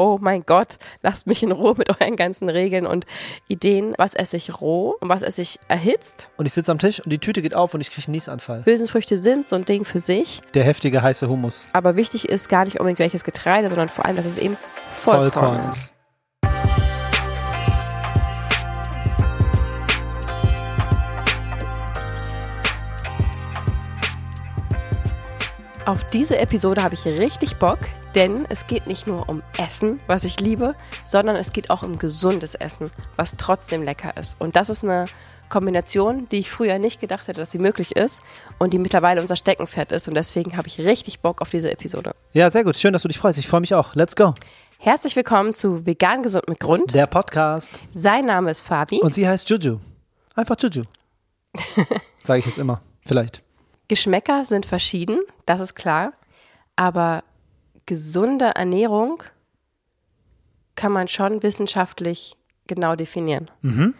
oh mein Gott, lasst mich in Ruhe mit euren ganzen Regeln und Ideen. Was esse ich roh und was esse ich erhitzt? Und ich sitze am Tisch und die Tüte geht auf und ich kriege einen Niesanfall. Hülsenfrüchte sind so ein Ding für sich. Der heftige heiße Hummus. Aber wichtig ist gar nicht unbedingt welches Getreide, sondern vor allem, dass es eben Vollkorn, Vollkorn ist. Auf diese Episode habe ich richtig Bock, denn es geht nicht nur um Essen, was ich liebe, sondern es geht auch um gesundes Essen, was trotzdem lecker ist. Und das ist eine Kombination, die ich früher nicht gedacht hätte, dass sie möglich ist und die mittlerweile unser Steckenpferd ist. Und deswegen habe ich richtig Bock auf diese Episode. Ja, sehr gut. Schön, dass du dich freust. Ich freue mich auch. Let's go. Herzlich willkommen zu Vegan Gesund mit Grund. Der Podcast. Sein Name ist Fabi. Und sie heißt Juju. Einfach Juju. Sage ich jetzt immer. Vielleicht. Geschmäcker sind verschieden, das ist klar. Aber gesunde Ernährung kann man schon wissenschaftlich genau definieren. Mhm.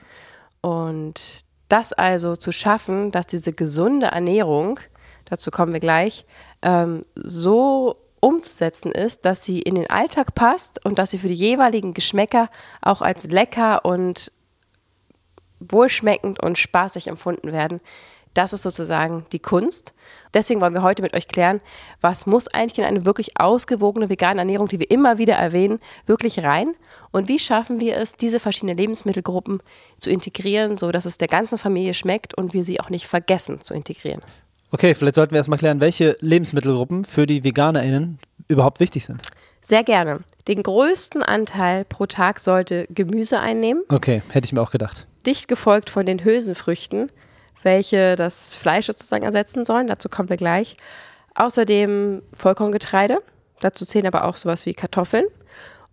Und das also zu schaffen, dass diese gesunde Ernährung, dazu kommen wir gleich, ähm, so umzusetzen ist, dass sie in den Alltag passt und dass sie für die jeweiligen Geschmäcker auch als lecker und wohlschmeckend und spaßig empfunden werden, das ist sozusagen die Kunst. Deswegen wollen wir heute mit euch klären, was muss eigentlich in eine wirklich ausgewogene vegane Ernährung, die wir immer wieder erwähnen, wirklich rein? Und wie schaffen wir es, diese verschiedenen Lebensmittelgruppen zu integrieren, so dass es der ganzen Familie schmeckt und wir sie auch nicht vergessen zu integrieren? Okay, vielleicht sollten wir erstmal klären, welche Lebensmittelgruppen für die VeganerInnen überhaupt wichtig sind. Sehr gerne. Den größten Anteil pro Tag sollte Gemüse einnehmen. Okay, hätte ich mir auch gedacht. Dicht gefolgt von den Hülsenfrüchten welche das Fleisch sozusagen ersetzen sollen. Dazu kommen wir gleich. Außerdem Vollkorngetreide. Dazu zählen aber auch sowas wie Kartoffeln.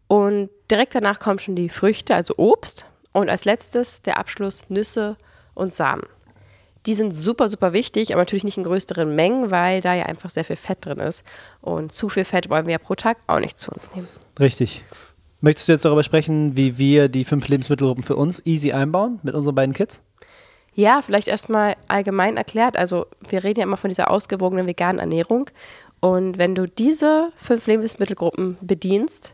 Und direkt danach kommen schon die Früchte, also Obst. Und als letztes der Abschluss Nüsse und Samen. Die sind super, super wichtig, aber natürlich nicht in größeren Mengen, weil da ja einfach sehr viel Fett drin ist. Und zu viel Fett wollen wir ja pro Tag auch nicht zu uns nehmen. Richtig. Möchtest du jetzt darüber sprechen, wie wir die fünf Lebensmittelgruppen für uns easy einbauen mit unseren beiden Kids? Ja, vielleicht erstmal allgemein erklärt. Also wir reden ja immer von dieser ausgewogenen veganen Ernährung. Und wenn du diese fünf Lebensmittelgruppen bedienst,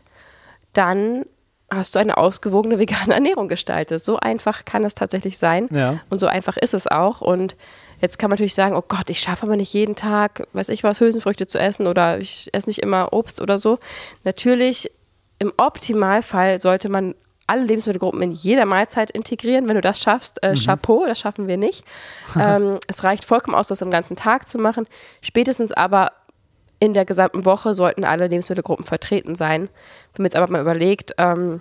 dann hast du eine ausgewogene vegane Ernährung gestaltet. So einfach kann es tatsächlich sein. Ja. Und so einfach ist es auch. Und jetzt kann man natürlich sagen, oh Gott, ich schaffe aber nicht jeden Tag, weiß ich was, Hülsenfrüchte zu essen oder ich esse nicht immer Obst oder so. Natürlich, im Optimalfall sollte man alle Lebensmittelgruppen in jeder Mahlzeit integrieren. Wenn du das schaffst, äh, mhm. Chapeau, das schaffen wir nicht. ähm, es reicht vollkommen aus, das am ganzen Tag zu machen. Spätestens aber in der gesamten Woche sollten alle Lebensmittelgruppen vertreten sein. Wenn man jetzt aber mal überlegt, ähm,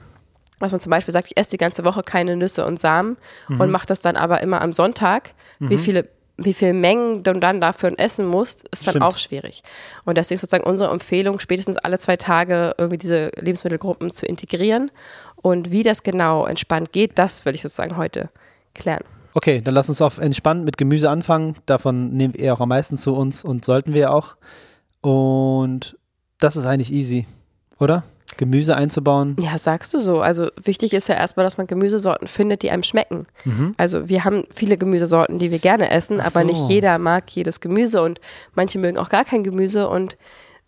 was man zum Beispiel sagt, ich esse die ganze Woche keine Nüsse und Samen mhm. und mache das dann aber immer am Sonntag, mhm. wie viele wie viel Mengen du dann dafür essen musst, ist dann Stimmt. auch schwierig. Und deswegen sozusagen unsere Empfehlung, spätestens alle zwei Tage irgendwie diese Lebensmittelgruppen zu integrieren und wie das genau entspannt geht, das will ich sozusagen heute klären. Okay, dann lass uns auf entspannt mit Gemüse anfangen. Davon nehmen wir auch am meisten zu uns und sollten wir auch. Und das ist eigentlich easy, oder? Gemüse einzubauen. Ja, sagst du so. Also wichtig ist ja erstmal, dass man Gemüsesorten findet, die einem schmecken. Mhm. Also wir haben viele Gemüsesorten, die wir gerne essen, Ach aber so. nicht jeder mag jedes Gemüse und manche mögen auch gar kein Gemüse und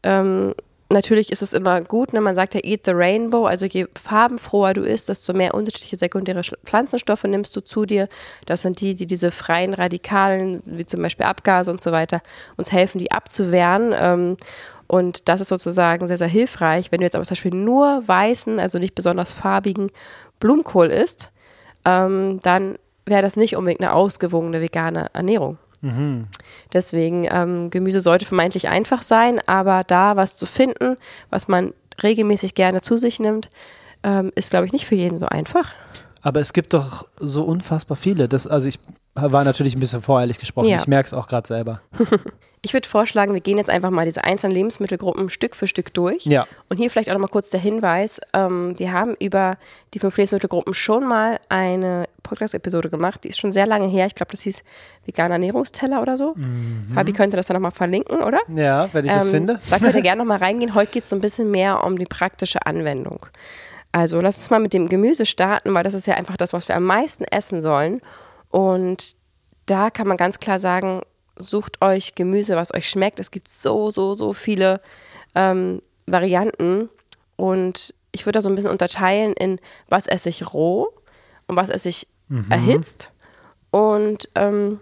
ähm, natürlich ist es immer gut, ne? man sagt ja Eat the Rainbow, also je farbenfroher du isst, desto mehr unterschiedliche sekundäre Pflanzenstoffe nimmst du zu dir. Das sind die, die diese freien Radikalen, wie zum Beispiel Abgase und so weiter, uns helfen, die abzuwehren. Und das ist sozusagen sehr, sehr hilfreich. Wenn du jetzt aber zum Beispiel nur weißen, also nicht besonders farbigen Blumenkohl isst, ähm, dann wäre das nicht unbedingt eine ausgewogene vegane Ernährung. Mhm. Deswegen, ähm, Gemüse sollte vermeintlich einfach sein, aber da was zu finden, was man regelmäßig gerne zu sich nimmt, ähm, ist, glaube ich, nicht für jeden so einfach. Aber es gibt doch so unfassbar viele. Das, also ich war natürlich ein bisschen voreilig gesprochen. Ja. Ich merke es auch gerade selber. Ich würde vorschlagen, wir gehen jetzt einfach mal diese einzelnen Lebensmittelgruppen Stück für Stück durch. Ja. Und hier vielleicht auch nochmal kurz der Hinweis: ähm, Wir haben über die fünf Lebensmittelgruppen schon mal eine Podcast-Episode gemacht. Die ist schon sehr lange her. Ich glaube, das hieß Veganer Ernährungsteller oder so. Mhm. Fabi könnte das dann nochmal verlinken, oder? Ja, wenn ich ähm, das finde. Da könnt ihr gerne nochmal reingehen. Heute geht es so ein bisschen mehr um die praktische Anwendung. Also lass uns mal mit dem Gemüse starten, weil das ist ja einfach das, was wir am meisten essen sollen. Und da kann man ganz klar sagen, sucht euch Gemüse, was euch schmeckt. Es gibt so, so, so viele ähm, Varianten. Und ich würde da so ein bisschen unterteilen in, was esse ich roh und was esse ich Mhm. erhitzt. Und ähm,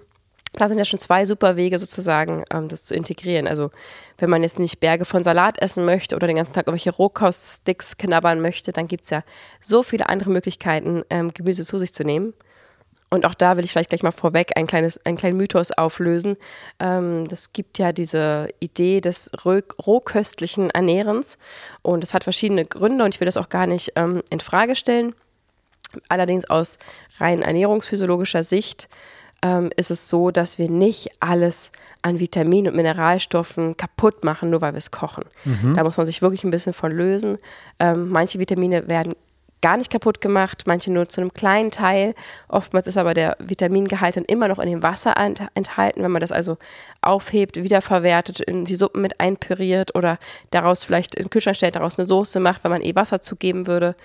da sind ja schon zwei super Wege sozusagen, ähm, das zu integrieren. Also wenn man jetzt nicht Berge von Salat essen möchte oder den ganzen Tag irgendwelche Rohkoststicks knabbern möchte, dann gibt es ja so viele andere Möglichkeiten, ähm, Gemüse zu sich zu nehmen. Und auch da will ich vielleicht gleich mal vorweg ein kleines, einen kleinen Mythos auflösen. Ähm, das gibt ja diese Idee des roh, rohköstlichen Ernährens und das hat verschiedene Gründe und ich will das auch gar nicht ähm, in Frage stellen. Allerdings aus rein ernährungsphysiologischer Sicht ähm, ist es so, dass wir nicht alles an Vitaminen und Mineralstoffen kaputt machen, nur weil wir es kochen. Da muss man sich wirklich ein bisschen von lösen. Ähm, manche Vitamine werden gar nicht kaputt gemacht, manche nur zu einem kleinen Teil. Oftmals ist aber der Vitamingehalt dann immer noch in dem Wasser ent enthalten. Wenn man das also aufhebt, wiederverwertet, in die Suppen mit einpüriert oder daraus vielleicht in den Kühlschrank stellt, daraus eine Soße macht, wenn man eh Wasser zugeben würde,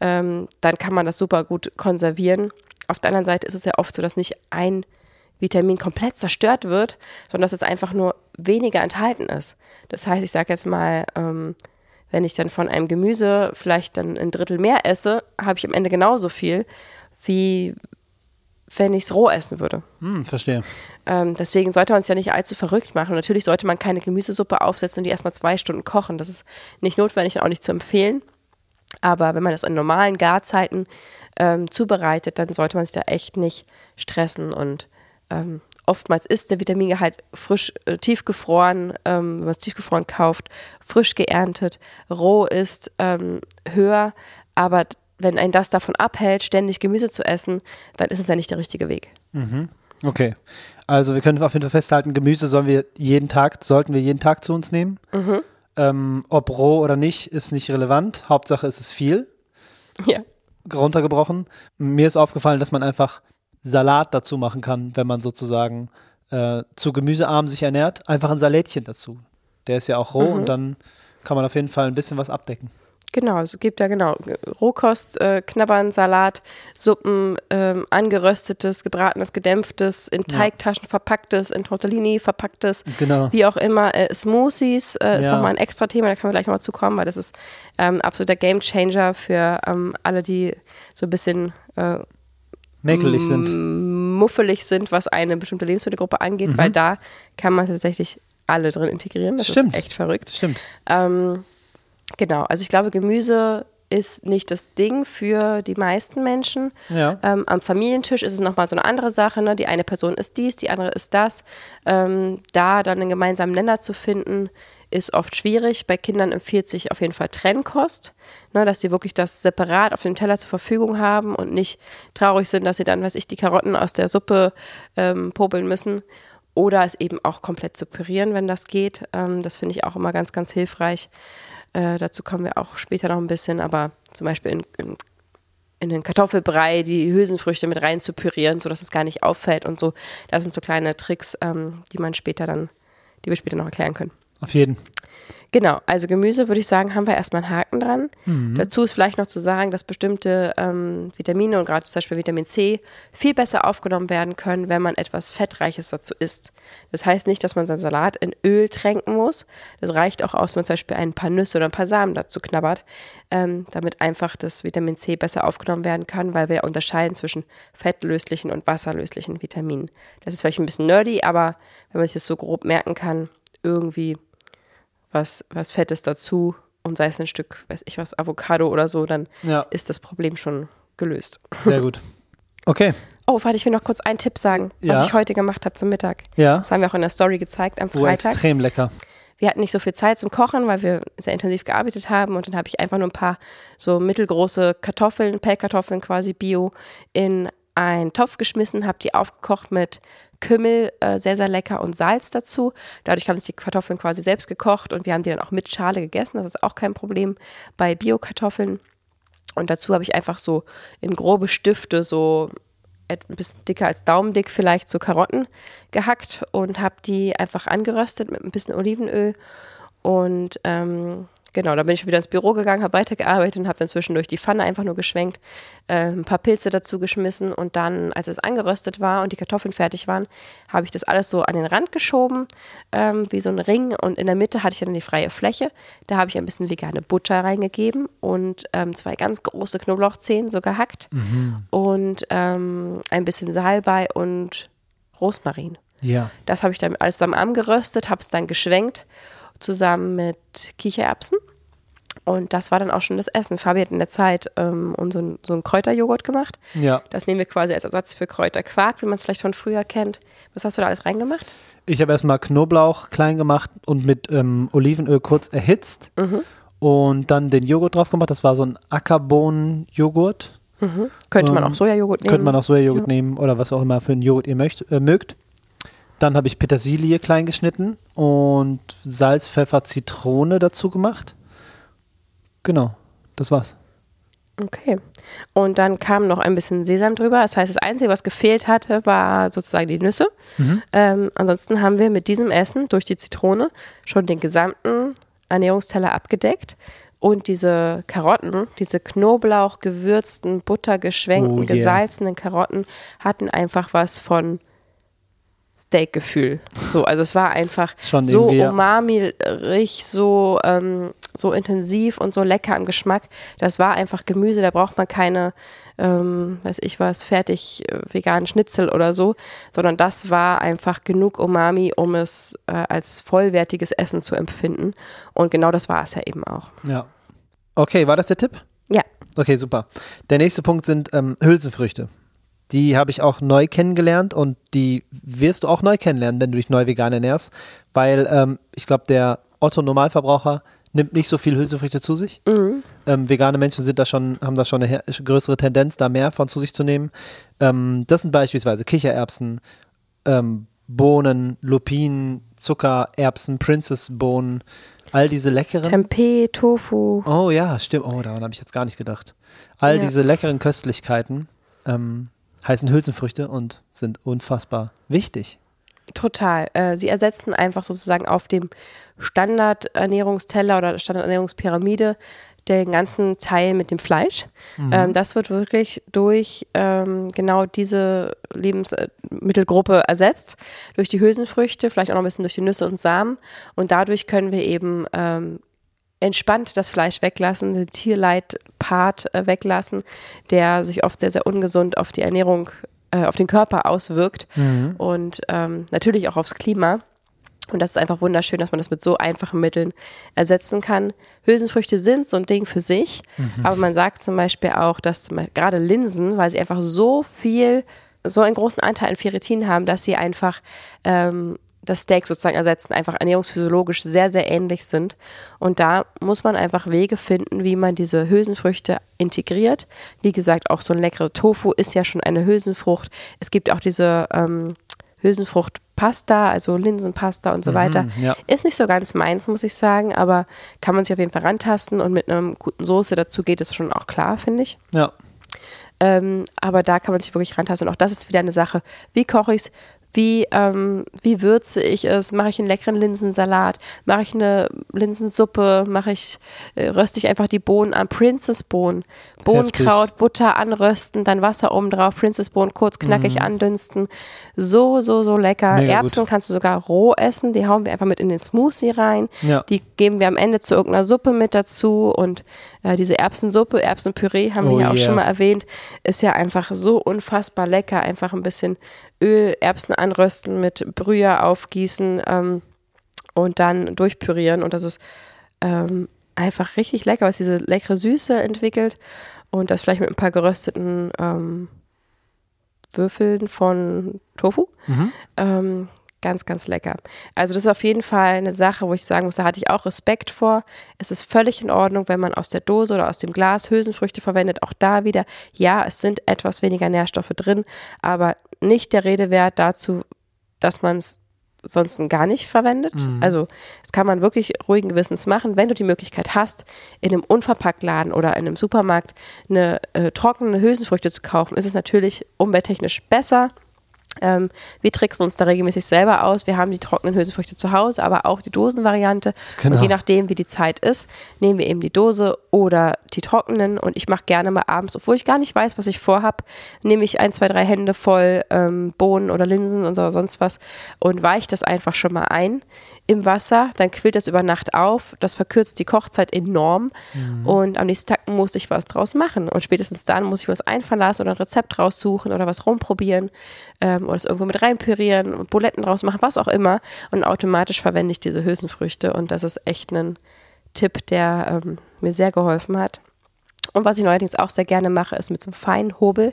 ähm, dann kann man das super gut konservieren. Auf der anderen Seite ist es ja oft so, dass nicht ein Vitamin komplett zerstört wird, sondern dass es einfach nur weniger enthalten ist. Das heißt, ich sage jetzt mal, ähm, wenn ich dann von einem Gemüse vielleicht dann ein Drittel mehr esse, habe ich am Ende genauso viel, wie wenn ich es roh essen würde. Hm, verstehe. Ähm, deswegen sollte man es ja nicht allzu verrückt machen. Und natürlich sollte man keine Gemüsesuppe aufsetzen und die erstmal zwei Stunden kochen. Das ist nicht notwendig und auch nicht zu empfehlen. Aber wenn man das in normalen Garzeiten ähm, zubereitet, dann sollte man sich da echt nicht stressen. Und ähm, oftmals ist der Vitamingehalt frisch äh, tiefgefroren, ähm, wenn man es tiefgefroren kauft, frisch geerntet, roh ist ähm, höher. Aber wenn ein das davon abhält, ständig Gemüse zu essen, dann ist es ja nicht der richtige Weg. Okay. Also wir können auf jeden Fall festhalten, Gemüse sollen wir jeden Tag, sollten wir jeden Tag zu uns nehmen. Ähm, ob roh oder nicht, ist nicht relevant. Hauptsache ist es viel, Ja. runtergebrochen. Mir ist aufgefallen, dass man einfach Salat dazu machen kann, wenn man sozusagen äh, zu gemüsearm sich ernährt. Einfach ein Salätchen dazu. Der ist ja auch roh und dann kann man auf jeden Fall ein bisschen was abdecken. Genau, es gibt ja genau Rohkost, äh, Knabbern, Salat, Suppen, ähm, angeröstetes, gebratenes, gedämpftes, in Teigtaschen verpacktes, in Tortellini verpacktes, Genau. wie auch immer. Äh, Smoothies äh, ist Ja. nochmal ein extra Thema, da können wir gleich nochmal zu kommen, weil das ist ähm, absoluter Gamechanger für ähm, alle, die so ein bisschen äh, Mäkelig sind. muffelig sind, was eine bestimmte Lebensmittelgruppe angeht, weil da kann man tatsächlich alle drin integrieren. Das Stimmt. ist echt verrückt. Stimmt. Ähm, genau, also ich glaube, Gemüse ist nicht das Ding für die meisten Menschen. Ja. Ähm, am Familientisch ist es nochmal so eine andere Sache. Ne? Die eine Person ist dies, die andere ist das. Ähm, da dann einen gemeinsamen Nenner zu finden, ist oft schwierig. Bei Kindern empfiehlt sich auf jeden Fall Trennkost, ne? dass sie wirklich das separat auf dem Teller zur Verfügung haben und nicht traurig sind, dass sie dann, weiß ich, die Karotten aus der Suppe ähm, popeln müssen. Oder es eben auch komplett zu pürieren, wenn das geht. Ähm, das finde ich auch immer ganz, ganz hilfreich. Äh, dazu kommen wir auch später noch ein bisschen, aber zum Beispiel in, in, in den Kartoffelbrei die Hülsenfrüchte mit rein zu pürieren, sodass es gar nicht auffällt und so. Das sind so kleine Tricks, ähm, die man später dann, die wir später noch erklären können. Auf jeden. Genau, also Gemüse würde ich sagen, haben wir erstmal einen Haken dran. Dazu ist vielleicht noch zu sagen, dass bestimmte ähm, Vitamine und gerade zum Beispiel Vitamin C viel besser aufgenommen werden können, wenn man etwas Fettreiches dazu isst. Das heißt nicht, dass man seinen Salat in Öl tränken muss. Das reicht auch aus, wenn man zum Beispiel ein paar Nüsse oder ein paar Samen dazu knabbert, ähm, damit einfach das Vitamin C besser aufgenommen werden kann, weil wir unterscheiden zwischen fettlöslichen und wasserlöslichen Vitaminen. Das ist vielleicht ein bisschen nerdy, aber wenn man sich das so grob merken kann, irgendwie was, was Fettes dazu und sei es ein Stück, weiß ich was, Avocado oder so, dann Ja, ist das Problem schon gelöst. sehr gut. Okay. Oh, warte, ich will noch kurz einen Tipp sagen, was Ja. ich heute gemacht habe zum Mittag. Ja. Das haben wir auch in der Story gezeigt am Oh, Freitag. extrem lecker. Wir hatten nicht so viel Zeit zum Kochen, weil wir sehr intensiv gearbeitet haben und dann habe ich einfach nur ein paar so mittelgroße Kartoffeln, Pellkartoffeln quasi bio in einen Topf geschmissen, habe die aufgekocht mit Kümmel, äh, sehr, sehr lecker und Salz dazu. Dadurch haben sich die Kartoffeln quasi selbst gekocht und wir haben die dann auch mit Schale gegessen. Das ist auch kein Problem bei Bio-Kartoffeln. Und dazu habe ich einfach so in grobe Stifte so ein bisschen dicker als Daumendick vielleicht so Karotten gehackt und habe die einfach angeröstet mit ein bisschen Olivenöl und ähm, Genau, dann bin ich wieder ins Büro gegangen, habe weitergearbeitet und habe dann zwischendurch die Pfanne einfach nur geschwenkt, äh, ein paar Pilze dazu geschmissen und dann, als es angeröstet war und die Kartoffeln fertig waren, habe ich das alles so an den Rand geschoben, ähm, wie so ein Ring und in der Mitte hatte ich dann die freie Fläche. Da habe ich ein bisschen vegane Butter reingegeben und ähm, zwei ganz große Knoblauchzehen so gehackt Mhm. und ähm, ein bisschen Salbei und Rosmarin. Ja. Das habe ich dann alles zusammen angeröstet, habe es dann geschwenkt, zusammen mit Kichererbsen. Und das war dann auch schon das Essen. Fabi hat in der Zeit ähm, und so, ein, so einen Kräuterjoghurt gemacht. Ja. Das nehmen wir quasi als Ersatz für Kräuterquark, wie man es vielleicht von früher kennt. Was hast du da alles reingemacht? Ich habe erstmal Knoblauch klein gemacht und mit ähm, Olivenöl kurz erhitzt Mhm. und dann den Joghurt drauf gemacht. Das war so ein Ackerbohnen-Joghurt. Könnte man Ähm, auch Sojajoghurt nehmen. Könnte man auch Sojajoghurt Ja. nehmen oder was auch immer für einen Joghurt ihr möcht, äh, mögt. Dann habe ich Petersilie klein geschnitten und Salz, Pfeffer, Zitrone dazu gemacht. Genau, das war's. Okay. Und dann kam noch ein bisschen Sesam drüber. Das heißt, das Einzige, was gefehlt hatte, war sozusagen die Nüsse. Mhm. Ähm, ansonsten haben wir mit diesem Essen durch die Zitrone schon den gesamten Ernährungsteller abgedeckt. Und diese Karotten, diese Knoblauch gewürzten, buttergeschwenkten, Oh yeah. gesalzenen Karotten hatten einfach was von Steakgefühl. So, also es war einfach Schon so umami-rig, so, ähm, so intensiv und so lecker am Geschmack. Das war einfach Gemüse, da braucht man keine, ähm, weiß ich was, fertig äh, veganen Schnitzel oder so, sondern das war einfach genug Umami, um es äh, als vollwertiges Essen zu empfinden. Und genau das war es ja eben auch. Ja. Okay, war das der Tipp? Ja. Okay, super. Der nächste Punkt sind ähm, Hülsenfrüchte. Die habe ich auch neu kennengelernt und die wirst du auch neu kennenlernen, wenn du dich neu vegan ernährst, weil ähm, ich glaube, der Otto Normalverbraucher nimmt nicht so viel Hülsenfrüchte zu sich. Mhm. Ähm, vegane Menschen sind da schon, haben da schon eine größere Tendenz, da mehr von zu sich zu nehmen. Ähm, das sind beispielsweise Kichererbsen, ähm, Bohnen, Lupinen, Zucker, Erbsen, Princess-Bohnen, all diese leckeren. Tempeh, Tofu. Oh ja, stimmt. Oh, daran habe ich jetzt gar nicht gedacht. All Ja. diese leckeren Köstlichkeiten ähm, heißen Hülsenfrüchte und sind unfassbar wichtig. Total. Äh, sie ersetzen einfach sozusagen auf dem Standardernährungsteller oder Standardernährungspyramide den ganzen Teil mit dem Fleisch. Ähm, das wird wirklich durch ähm, genau diese Lebensmittelgruppe ersetzt, durch die Hülsenfrüchte, vielleicht auch noch ein bisschen durch die Nüsse und Samen. Und dadurch können wir eben ähm, entspannt das Fleisch weglassen, den Tierleid-Part äh, weglassen, der sich oft sehr, sehr ungesund auf die Ernährung, äh, auf den Körper auswirkt und ähm, natürlich auch aufs Klima. Und das ist einfach wunderschön, dass man das mit so einfachen Mitteln ersetzen kann. Hülsenfrüchte sind so ein Ding für sich, aber man sagt zum Beispiel auch, dass gerade Linsen, weil sie einfach so viel, so einen großen Anteil an Ferritin haben, dass sie einfach ähm, das Steak sozusagen ersetzen, einfach ernährungsphysiologisch sehr, sehr ähnlich sind. Und da muss man einfach Wege finden, wie man diese Hülsenfrüchte integriert. Wie gesagt, auch so ein leckerer Tofu ist ja schon eine Hülsenfrucht. Es gibt auch diese ähm, Hülsenfruchtpasta, also Linsenpasta und so weiter. Mhm, ja. Ist nicht so ganz meins, muss ich sagen, aber kann man sich auf jeden Fall rantasten und mit einer guten Soße dazu geht es schon auch klar, finde ich. Ja. Ähm, aber da kann man sich wirklich rantasten. Und auch das ist wieder eine Sache. Wie koche ich es? Wie, ähm, wie würze ich es? Mache ich einen leckeren Linsensalat? Mache ich eine Linsensuppe? Mache ich, äh, röste ich einfach die Bohnen an? Princess-Bohnen. Bohnenkraut, Butter anrösten, dann Wasser oben drauf, Princess-Bohnen kurz knackig andünsten. So, so, so lecker. Mhm. Mega Erbsen gut. kannst du sogar roh essen. Die hauen wir einfach mit in den Smoothie rein. Ja. Die geben wir am Ende zu irgendeiner Suppe mit dazu. Und äh, diese Erbsensuppe, Erbsenpüree haben Oh wir ja auch yeah. schon mal erwähnt, ist ja einfach so unfassbar lecker. Einfach ein bisschen Öl, Erbsen anrösten, mit Brühe aufgießen ähm, und dann durchpürieren. Und das ist ähm, einfach richtig lecker, es diese leckere Süße entwickelt. Und das vielleicht mit ein paar gerösteten ähm, Würfeln von Tofu. Mhm. Ganz, ganz lecker. Also das ist auf jeden Fall eine Sache, wo ich sagen muss, da hatte ich auch Respekt vor. Es ist völlig in Ordnung, wenn man aus der Dose oder aus dem Glas Hülsenfrüchte verwendet. Auch da wieder, ja, es sind etwas weniger Nährstoffe drin, aber nicht der Rede wert dazu, dass man es sonst gar nicht verwendet. Also das kann man wirklich ruhigen Gewissens machen, wenn du die Möglichkeit hast, in einem Unverpacktladen oder in einem Supermarkt eine äh, trockene Hülsenfrüchte zu kaufen, ist es natürlich umwelttechnisch besser. Ähm, wir tricksen uns da regelmäßig selber aus. Wir haben die trockenen Hülsenfrüchte zu Hause, aber auch die Dosenvariante. Genau. Und je nachdem, wie die Zeit ist, nehmen wir eben die Dose oder die trockenen. Und ich mache gerne mal abends, obwohl ich gar nicht weiß, was ich vorhab, nehme ich ein, zwei, drei Hände voll ähm, Bohnen oder Linsen und so, sonst was und weiche das einfach schon mal ein im Wasser. Dann quillt das über Nacht auf. Das verkürzt die Kochzeit enorm. Und am nächsten Tag muss ich was draus machen. Und spätestens dann muss ich was einfallen lassen oder ein Rezept raussuchen oder was rumprobieren ähm, oder es irgendwo mit reinpürieren und Buletten draus machen, was auch immer. Und automatisch verwende ich diese Hülsenfrüchte. Und das ist echt ein Tipp, der ähm, mir sehr geholfen hat. Und was ich neuerdings auch sehr gerne mache, ist mit so einem feinen Hobel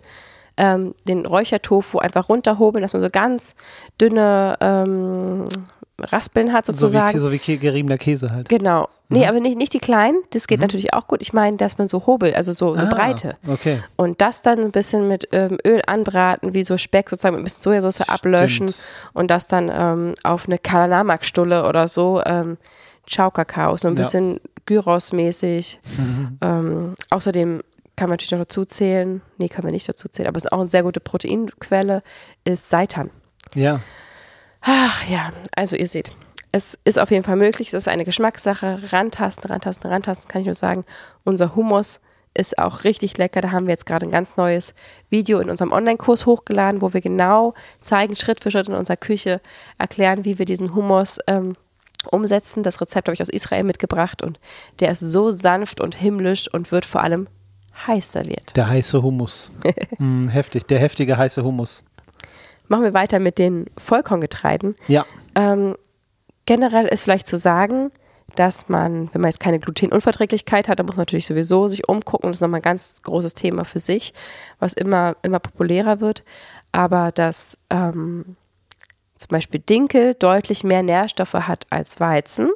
ähm, den Räuchertofu einfach runterhobeln, dass man so ganz dünne ähm, Raspeln hat So wie, sozusagen. so wie geriebener Käse halt. Genau. Mhm. Nee, aber nicht, nicht die kleinen, das geht natürlich auch gut. Ich meine, dass man so hobelt, also so, so Ah, breite. Okay. Und das dann ein bisschen mit ähm, Öl anbraten, wie so Speck sozusagen mit ein bisschen Sojasauce ablöschen Stimmt. und das dann ähm, auf eine Kalanamak-Stulle oder so, ähm, Ciao-Kakao, so ein Ja. bisschen Gyros-mäßig. Ähm, außerdem kann man natürlich noch dazu zählen, nee, können wir nicht dazu zählen, aber es ist auch eine sehr gute Proteinquelle, ist Seitan. Ja. Ach ja, also ihr seht, es ist auf jeden Fall möglich, es ist eine Geschmackssache, rantasten, rantasten, rantasten, kann ich nur sagen. Unser Hummus ist auch richtig lecker, da haben wir jetzt gerade ein ganz neues Video in unserem Online-Kurs hochgeladen, wo wir genau zeigen, Schritt für Schritt in unserer Küche, erklären, wie wir diesen Hummus ähm, umsetzen. Das Rezept habe ich aus Israel mitgebracht und der ist so sanft und himmlisch und wird vor allem heiß serviert. Der heiße Hummus. mm, heftig. Der heftige heiße Hummus. Machen wir weiter mit den Vollkorngetreiden. Ja. Ähm, generell ist vielleicht zu sagen, dass man, wenn man jetzt keine Glutenunverträglichkeit hat, dann muss man natürlich sowieso sich umgucken. Das ist nochmal ein ganz großes Thema für sich, was immer, immer populärer wird. Aber dass ähm, zum Beispiel Dinkel deutlich mehr Nährstoffe hat als Weizen.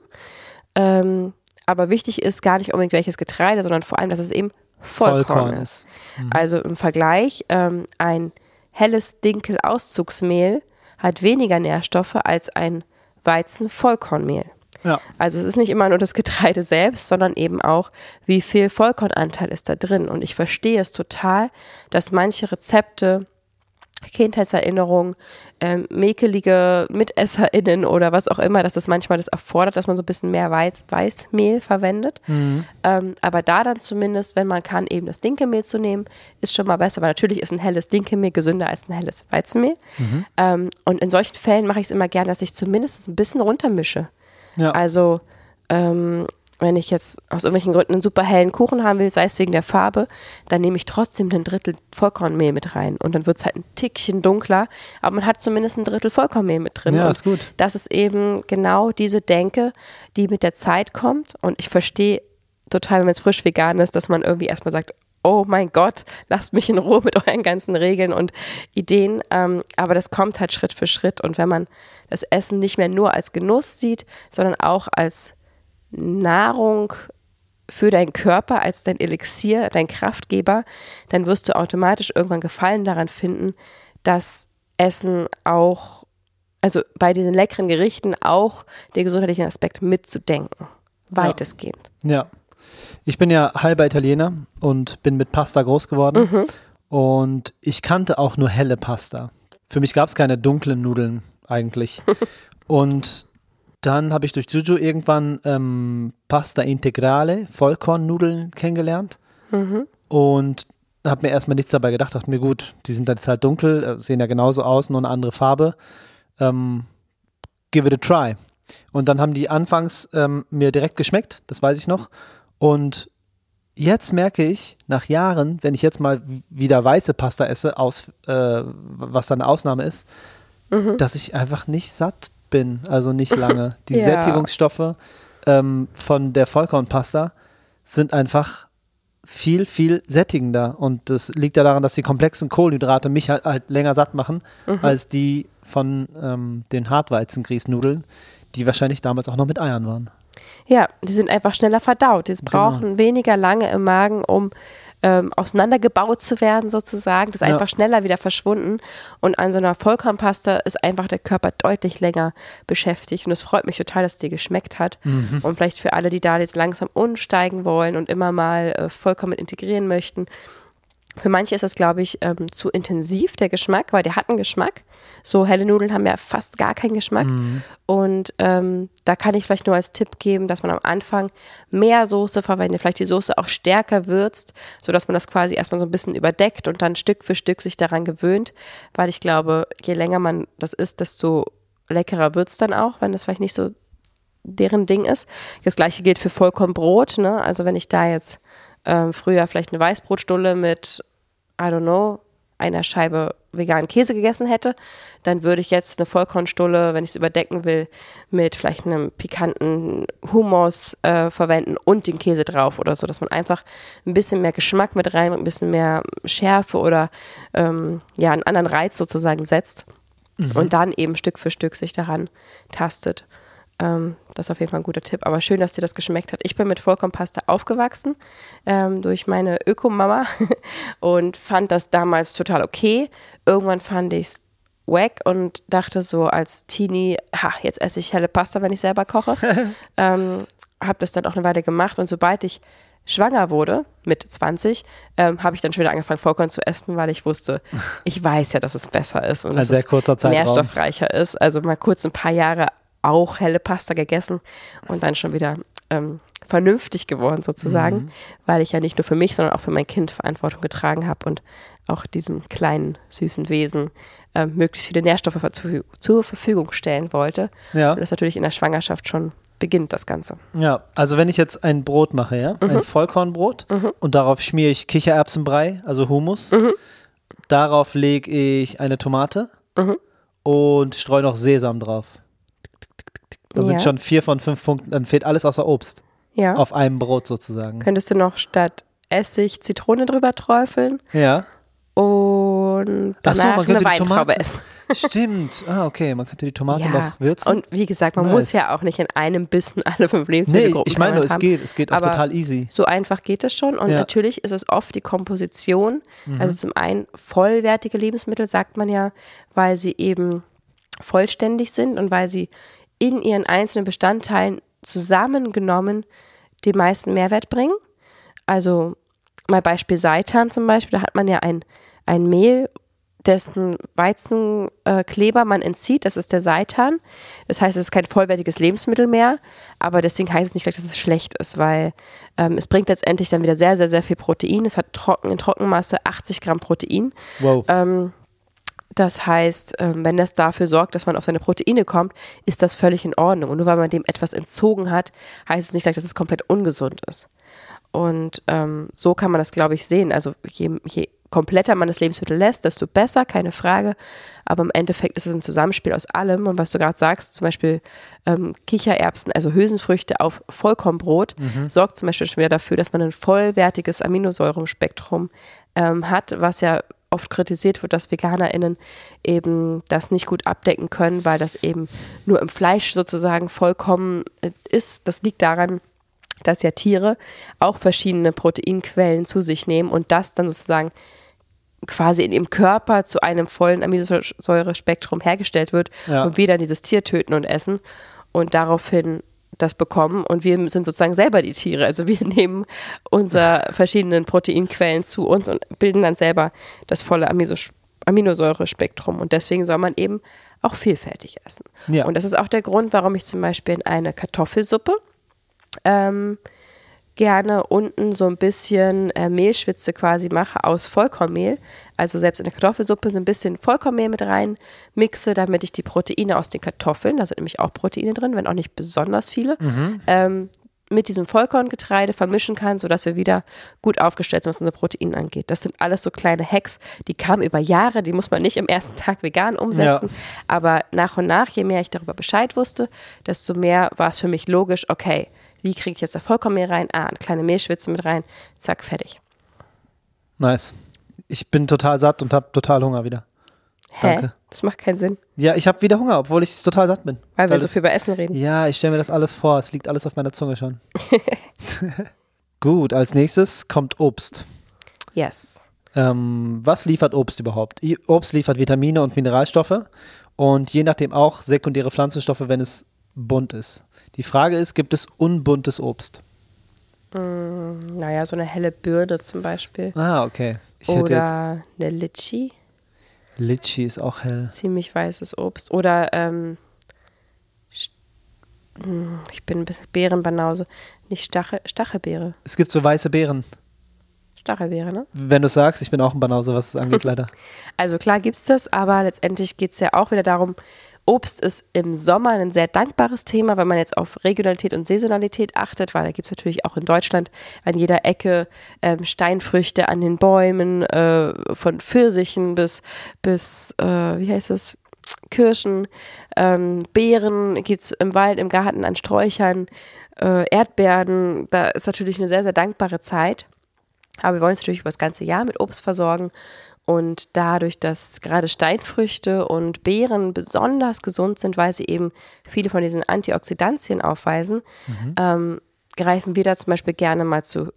Ähm, aber wichtig ist gar nicht unbedingt welches Getreide, sondern vor allem, dass es eben Vollkorn, Vollkorn ist. Also im Vergleich, ähm, ein helles Dinkel-Auszugsmehl hat weniger Nährstoffe als ein Weizen-Vollkornmehl. Ja. Also es ist nicht immer nur das Getreide selbst, sondern eben auch, wie viel Vollkornanteil ist da drin. Und ich verstehe es total, dass manche Rezepte, Kindheitserinnerungen, ähm, mäkelige MitesserInnen oder was auch immer, dass das manchmal das erfordert, dass man so ein bisschen mehr Weiz Weißmehl verwendet. Ähm, aber da dann zumindest, wenn man kann, eben das Dinkelmehl zu nehmen, ist schon mal besser. Aber natürlich ist ein helles Dinkelmehl gesünder als ein helles Weizenmehl. Ähm, und in solchen Fällen mache ich es immer gern, dass ich zumindest ein bisschen runtermische. Ja. Also, ähm, wenn ich jetzt aus irgendwelchen Gründen einen super hellen Kuchen haben will, sei es wegen der Farbe, dann nehme ich trotzdem ein Drittel Vollkornmehl mit rein. Und dann wird es halt ein Tickchen dunkler, aber man hat zumindest ein Drittel Vollkornmehl mit drin. Ja, Und ist gut. Das ist eben genau diese Denke, die mit der Zeit kommt. Und ich verstehe total, wenn man jetzt frisch vegan ist, dass man irgendwie erstmal sagt, oh mein Gott, lasst mich in Ruhe mit euren ganzen Regeln und Ideen. Ähm, aber das kommt halt Schritt für Schritt. Und wenn man das Essen nicht mehr nur als Genuss sieht, sondern auch als Nahrung für deinen Körper, als dein Elixier, dein Kraftgeber, dann wirst du automatisch irgendwann Gefallen daran finden, dass Essen auch, also bei diesen leckeren Gerichten auch den gesundheitlichen Aspekt mitzudenken. Weitestgehend. Ja. Ich bin ja halber Italiener und bin mit Pasta groß geworden. Mhm. Und ich kannte auch nur helle Pasta. Für mich gab es keine dunklen Nudeln eigentlich. und dann habe ich durch Juju irgendwann ähm, Pasta Integrale, Vollkornnudeln kennengelernt. Mhm. Und habe mir erstmal nichts dabei gedacht. Dachte mir, gut, die sind jetzt halt dunkel, äh, sehen ja genauso aus, nur eine andere Farbe. Ähm, give it a try. Und dann haben die anfangs ähm, mir direkt geschmeckt, das weiß ich noch. Und jetzt merke ich, nach Jahren, wenn ich jetzt mal wieder weiße Pasta esse, aus, äh, was dann eine Ausnahme ist, Mhm. dass ich einfach nicht satt bin, also nicht lange. Die Ja. Sättigungsstoffe ähm, von der Vollkornpasta sind einfach viel, viel sättigender. Und das liegt ja daran, dass die komplexen Kohlenhydrate mich halt, halt länger satt machen, Mhm. als die von ähm, den Hartweizengrießnudeln, die wahrscheinlich damals auch noch mit Eiern waren. Ja, die sind einfach schneller verdaut. Die Genau. brauchen weniger lange im Magen, um ähm, auseinandergebaut zu werden, sozusagen. Das ist Ja. einfach schneller wieder verschwunden. Und an so einer Vollkornpasta ist einfach der Körper deutlich länger beschäftigt. Und es freut mich total, dass es dir geschmeckt hat. Mhm. Und vielleicht für alle, die da jetzt langsam umsteigen wollen und immer mal äh, vollkommen integrieren möchten. Für manche ist das, glaube ich, ähm, zu intensiv, der Geschmack, weil der hat einen Geschmack. So helle Nudeln haben ja fast gar keinen Geschmack. Mhm. Und ähm, da kann ich vielleicht nur als Tipp geben, dass man am Anfang mehr Soße verwendet, vielleicht die Soße auch stärker würzt, sodass man das quasi erstmal so ein bisschen überdeckt und dann Stück für Stück sich daran gewöhnt. Weil ich glaube, je länger man das isst, desto leckerer wird es dann auch, wenn das vielleicht nicht so deren Ding ist. Das gleiche gilt für Vollkornbrot. Ne? Also wenn ich da jetzt ähm, früher vielleicht eine Weißbrotstulle mit, I don't know, einer Scheibe veganen Käse gegessen hätte, dann würde ich jetzt eine Vollkornstulle, wenn ich es überdecken will, mit vielleicht einem pikanten Hummus äh, verwenden und den Käse drauf oder so, dass man einfach ein bisschen mehr Geschmack mit rein, ein bisschen mehr Schärfe oder ähm, ja, einen anderen Reiz sozusagen setzt und dann eben Stück für Stück sich daran tastet. Ähm, das ist auf jeden Fall ein guter Tipp. Aber schön, dass dir das geschmeckt hat. Ich bin mit Vollkornpasta aufgewachsen ähm, durch meine Ökomama und fand das damals total okay. Irgendwann fand ich es wack und dachte so als Teenie, ha, jetzt esse ich helle Pasta, wenn ich selber koche. ähm, habe das dann auch eine Weile gemacht und sobald ich schwanger wurde, mit 20, ähm, habe ich dann schon wieder angefangen, Vollkorn zu essen, weil ich wusste, ich weiß ja, dass es besser ist und Ein dass sehr es nährstoffreicher ist. Also mal kurz ein paar Jahre auch helle Pasta gegessen und dann schon wieder ähm, vernünftig geworden sozusagen, Mhm. weil ich ja nicht nur für mich, sondern auch für mein Kind Verantwortung getragen habe und auch diesem kleinen, süßen Wesen ähm, möglichst viele Nährstoffe zur, zur Verfügung stellen wollte. Ja. Und das natürlich in der Schwangerschaft schon beginnt, das Ganze. Ja, also wenn ich jetzt ein Brot mache, ja, Mhm. ein Vollkornbrot und darauf schmiere ich Kichererbsenbrei, also Hummus. Mhm. Darauf lege ich eine Tomate Mhm. und streue noch Sesam drauf. Da Ja. sind schon vier von fünf Punkten, dann fehlt alles außer Obst Ja. auf einem Brot sozusagen. Könntest du noch statt Essig Zitrone drüber träufeln Ja, und Ach so, danach man könnte eine die Weintraube Tomate- essen. stimmt. Ah, okay, man könnte die Tomate Ja. noch würzen. Und wie gesagt, man Nice. muss ja auch nicht in einem Bissen alle fünf nee, Lebensmittelgruppen ich meine, es haben. geht, es geht auch Aber total easy. So einfach geht es schon. Und Ja. natürlich ist es oft die Komposition. Mhm. Also zum einen vollwertige Lebensmittel, sagt man ja, weil sie eben vollständig sind und weil sie in ihren einzelnen Bestandteilen zusammengenommen den meisten Mehrwert bringen. Also mal Beispiel Seitan zum Beispiel, da hat man ja ein, ein Mehl, dessen Weizenkleber Kleber man entzieht, das ist der Seitan. Das heißt, es ist kein vollwertiges Lebensmittel mehr, aber deswegen heißt es nicht gleich, dass es schlecht ist, weil ähm, es bringt letztendlich dann wieder sehr, sehr, sehr viel Protein. Es hat trocken, in Trockenmasse 80 Gramm Protein. Wow. Ähm, das heißt, ähm, wenn das dafür sorgt, dass man auf seine Proteine kommt, ist das völlig in Ordnung. Und nur weil man dem etwas entzogen hat, heißt es nicht gleich, dass es komplett ungesund ist. Und ähm, so kann man das, glaube ich, sehen. Also je, je kompletter man das Lebensmittel lässt, desto besser, keine Frage. Aber im Endeffekt ist es ein Zusammenspiel aus allem. Und was du gerade sagst, zum Beispiel ähm, Kichererbsen, also Hülsenfrüchte auf Vollkornbrot, sorgt zum Beispiel schon wieder dafür, dass man ein vollwertiges Aminosäurenspektrum ähm, hat, was ja oft kritisiert wird, dass VeganerInnen eben das nicht gut abdecken können, weil das eben nur im Fleisch sozusagen vollkommen äh, ist. Das liegt daran, dass ja Tiere auch verschiedene Proteinquellen zu sich nehmen und das dann sozusagen quasi in ihrem Körper zu einem vollen Aminosäurespektrum hergestellt wird Ja. und wir dann dieses Tier töten und essen und daraufhin das bekommen und wir sind sozusagen selber die Tiere. Also wir nehmen unsere verschiedenen Proteinquellen zu uns und bilden dann selber das volle Aminosäurespektrum und deswegen soll man eben auch vielfältig essen. Ja. Und das ist auch der Grund, warum ich zum Beispiel in eine Kartoffelsuppe ähm, gerne unten so ein bisschen äh, Mehlschwitze quasi mache aus Vollkornmehl. Also selbst in der Kartoffelsuppe so ein bisschen Vollkornmehl mit rein mixe, damit ich die Proteine aus den Kartoffeln, da sind nämlich auch Proteine drin, wenn auch nicht besonders viele, ähm, mit diesem Vollkorngetreide vermischen kann, sodass wir wieder gut aufgestellt sind, was unsere Proteine angeht. Das sind alles so kleine Hacks, die kamen über Jahre, die muss man nicht im ersten Tag vegan umsetzen, aber nach und nach, je mehr ich darüber Bescheid wusste, desto mehr war es für mich logisch, okay, wie kriege ich jetzt da Vollkornmehl rein? Ah, eine kleine Mehlschwitze mit rein, zack, fertig. Nice. Ich bin total satt und habe total Hunger wieder. Hä? Danke. Das macht keinen Sinn, Ja, ich habe wieder Hunger, obwohl ich total satt bin. weil wir so viel über Essen reden. Ja, ich stelle mir das alles vor. Es liegt alles auf meiner Zunge schon. Gut, als nächstes kommt Obst. Yes. Ähm, was liefert Obst überhaupt? Obst liefert Vitamine und Mineralstoffe und je nachdem auch sekundäre Pflanzenstoffe, wenn es bunt ist. Die Frage ist, gibt es unbuntes Obst? Mm, naja, so eine helle Bürde zum Beispiel. Ah, okay. Ich. Oder eine Litchi, Litchi ist auch hell. ziemlich weißes Obst. Oder, ähm, hm, ich bin ein bisschen Beerenbanause. Nicht Stachel, Stachelbeere. Es gibt so weiße Beeren. Stachelbeere, ne? Wenn du sagst, ich bin auch ein Banause, was das angeht, leider. Also klar gibt's das, aber letztendlich geht's ja auch wieder darum, Obst ist im Sommer ein sehr dankbares Thema, wenn man jetzt auf Regionalität und Saisonalität achtet, weil da gibt's natürlich auch in Deutschland an jeder Ecke ähm, Steinfrüchte an den Bäumen, äh, von Pfirsichen bis, bis äh, wie heißt es, Kirschen, ähm, Beeren gibt's im Wald, im Garten an Sträuchern, äh, Erdbeeren. Da ist natürlich eine sehr, sehr dankbare Zeit. Aber wir wollen uns natürlich über das ganze Jahr mit Obst versorgen. Und dadurch, dass gerade Steinfrüchte und Beeren besonders gesund sind, weil sie eben viele von diesen Antioxidantien aufweisen, ähm, greifen wir da zum Beispiel gerne mal zu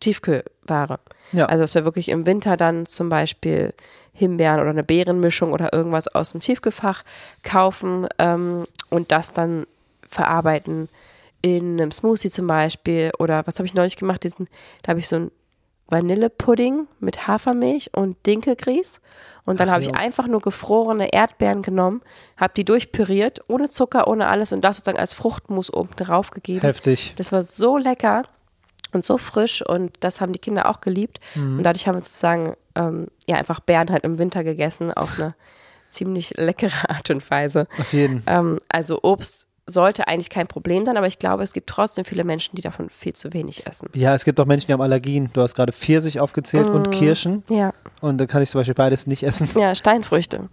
Tiefkühlware. Ja. Also, dass wir wirklich im Winter dann zum Beispiel Himbeeren oder eine Beerenmischung oder irgendwas aus dem Tiefkühlfach kaufen ähm, und das dann verarbeiten in einem Smoothie zum Beispiel. Oder was habe ich neulich gemacht? Diesen, da habe ich so ein Vanillepudding mit Hafermilch und Dinkelgrieß. Und dann habe ich einfach nur gefrorene Erdbeeren genommen, habe die durchpüriert, ohne Zucker, ohne alles und das sozusagen als Fruchtmus oben drauf gegeben. Heftig. Das war so lecker und so frisch und das haben die Kinder auch geliebt. Und dadurch haben wir sozusagen ähm, ja einfach Beeren halt im Winter gegessen auf eine ziemlich leckere Art und Weise. Auf jeden. Ähm, also Obst sollte eigentlich kein Problem sein, aber ich glaube, es gibt trotzdem viele Menschen, die davon viel zu wenig essen. Ja, es gibt auch Menschen, die haben Allergien. Du hast gerade Pfirsich aufgezählt und Kirschen. Ja, Und da kann ich zum Beispiel beides nicht essen. ja, Steinfrüchte.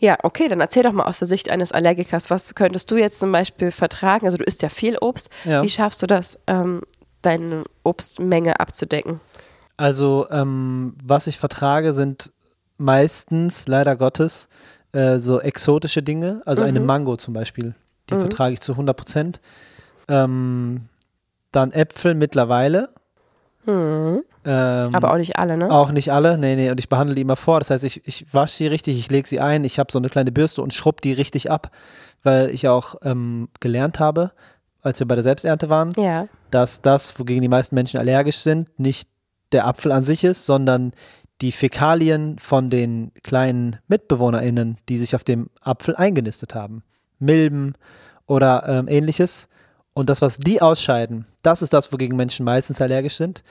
Ja, okay, dann erzähl doch mal aus der Sicht eines Allergikers, was könntest du jetzt zum Beispiel vertragen? Also du isst ja viel Obst. Ja. Wie schaffst du das, ähm, deine Obstmenge abzudecken? Also, ähm, was ich vertrage, sind meistens, leider Gottes, äh, so exotische Dinge. Also eine Mhm. Mango zum Beispiel. Die Mhm. vertrage ich zu 100 Prozent. Ähm, dann Äpfel mittlerweile. Hm. Ähm, Aber auch nicht alle, ne? Auch nicht alle, nee, nee, und ich behandle die immer vor. Das heißt, ich, ich wasche sie richtig, ich lege sie ein, ich habe so eine kleine Bürste und schrubb die richtig ab, weil ich auch ähm, gelernt habe, als wir bei der Selbsternte waren, Ja. dass das, wogegen die meisten Menschen allergisch sind, nicht der Apfel an sich ist, sondern die Fäkalien von den kleinen MitbewohnerInnen, die sich auf dem Apfel eingenistet haben. Milben oder ähm, ähnliches. Und das, was die ausscheiden, das ist das, wogegen Menschen meistens allergisch sind.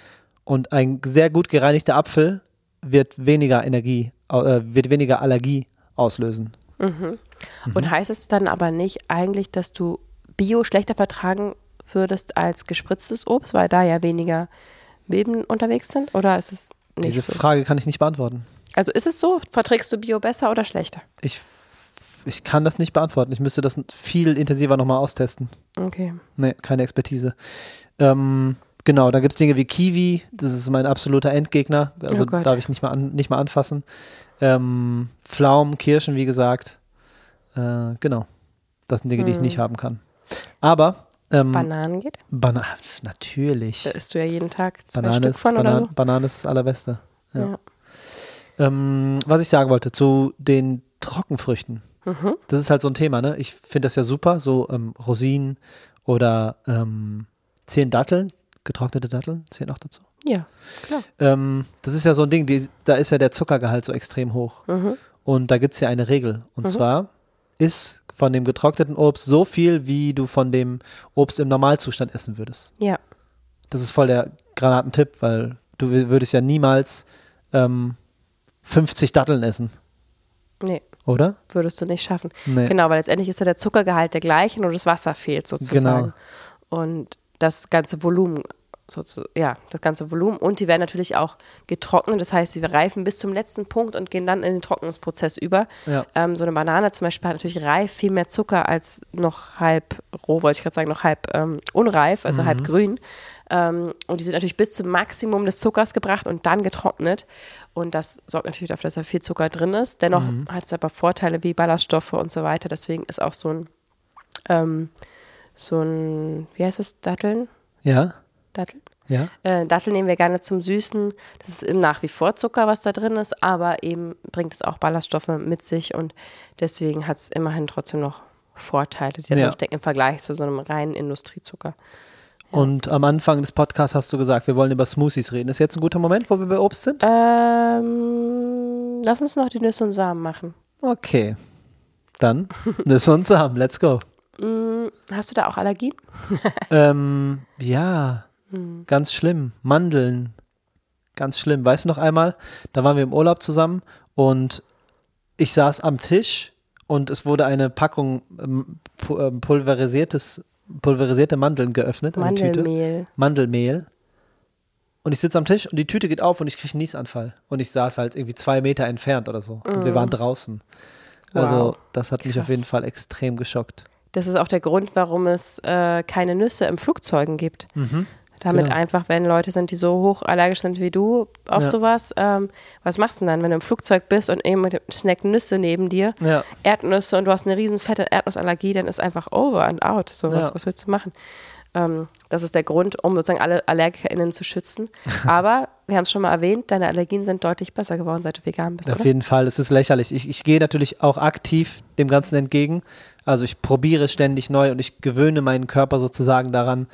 Und ein sehr gut gereinigter Apfel wird weniger Energie, äh, wird weniger Allergie auslösen. Mhm. Und heißt es dann aber nicht eigentlich, dass du Bio schlechter vertragen würdest als gespritztes Obst, weil da ja weniger Milben unterwegs sind? Oder ist es nicht Diese so? Frage kann ich nicht beantworten. Also ist es so? Verträgst du Bio besser oder schlechter? Ich, ich kann das nicht beantworten. Ich müsste das viel intensiver nochmal austesten. Okay. Nee, keine Expertise. Ähm, genau, da gibt es Dinge wie Kiwi, das ist mein absoluter Endgegner. Also Oh darf ich nicht mal, an, nicht mal anfassen. Ähm, Pflaumen, Kirschen, wie gesagt. Äh, genau. Das sind Dinge, die ich Hm. nicht haben kann. Aber ähm, Bananen geht? Bana natürlich. Da isst du ja jeden Tag zwei Banane Stück ist, von Banane, oder so. Banane ist das Allerbeste. Ja. Ja. Ähm, was ich sagen wollte, zu den Trockenfrüchten. Mhm. Das ist halt so ein Thema, ne? Ich finde das ja super, so ähm, Rosinen oder ähm, zehn Datteln, getrocknete Datteln, zählen auch dazu. Ja, klar. Ähm, das ist ja so ein Ding, die, da ist ja der Zuckergehalt so extrem hoch. Mhm. Und da gibt es ja eine Regel. Und Mhm. zwar ist von dem getrockneten Obst so viel, wie du von dem Obst im Normalzustand essen würdest. Ja. Das ist voll der Granatentipp, weil du wür- würdest ja niemals ähm, 50 Datteln essen, Nee, oder? würdest du nicht schaffen. Nee. Genau, weil letztendlich ist ja der Zuckergehalt der gleiche, nur das Wasser fehlt sozusagen. Genau. Und das ganze Volumen, sozu ja, das ganze Volumen. Und die werden natürlich auch getrocknet, das heißt, sie reifen bis zum letzten Punkt und gehen dann in den Trocknungsprozess über. Ja. Ähm, so eine Banane zum Beispiel hat natürlich reif viel mehr Zucker als noch halb roh, wollte ich gerade sagen, noch halb ähm, unreif, also halb grün. Ähm, und die sind natürlich bis zum Maximum des Zuckers gebracht und dann getrocknet. Und das sorgt natürlich dafür, dass da viel Zucker drin ist. Dennoch hat es aber Vorteile wie Ballaststoffe und so weiter. Deswegen ist auch so ein, ähm, so ein, wie heißt es, Datteln? Ja, Datteln? ja. Äh, Datteln nehmen wir gerne zum Süßen. Das ist eben nach wie vor Zucker, was da drin ist, aber eben bringt es auch Ballaststoffe mit sich und deswegen hat es immerhin trotzdem noch Vorteile, die da Ja. stecken im Vergleich zu so einem reinen Industriezucker. Und am Anfang des Podcasts hast du gesagt, wir wollen über Smoothies reden. Ist jetzt ein guter Moment, wo wir bei Obst sind? Ähm, lass uns noch die Nüsse und Samen machen. Okay. Dann Nüsse und Samen, let's go. Mm, hast du da auch Allergien? ähm, ja, Hm. ganz schlimm. Mandeln, ganz schlimm. Weißt du noch einmal, da waren wir im Urlaub zusammen und ich saß am Tisch und es wurde eine Packung ähm, ähm, pulverisiertes, pulverisierte Mandeln geöffnet. Eine Tüte. Mandelmehl. Mandelmehl. Und ich sitze am Tisch und die Tüte geht auf und ich kriege einen Niesanfall. Und ich saß halt irgendwie zwei Meter entfernt oder so. Und wir waren draußen. Also, Mm. Wow. das hat mich auf Krass. jeden Fall extrem geschockt. Das ist auch der Grund, warum es äh, keine Nüsse im Flugzeugen gibt. Damit genau. einfach, wenn Leute sind, die so hochallergisch sind wie du auf Ja. sowas, ähm, was machst du denn dann, wenn du im Flugzeug bist und eben Snack Nüsse neben dir, Ja. Erdnüsse und du hast eine riesen fette Erdnussallergie, dann ist einfach over and out. So, was, Ja. was willst du machen? Ähm, das ist der Grund, um sozusagen alle AllergikerInnen zu schützen. Aber wir haben es schon mal erwähnt, deine Allergien sind deutlich besser geworden, seit du vegan bist, Auf oder? jeden Fall, es ist lächerlich. Ich, ich gehe natürlich auch aktiv dem Ganzen entgegen. Also ich probiere ständig neu und ich gewöhne meinen Körper sozusagen daran,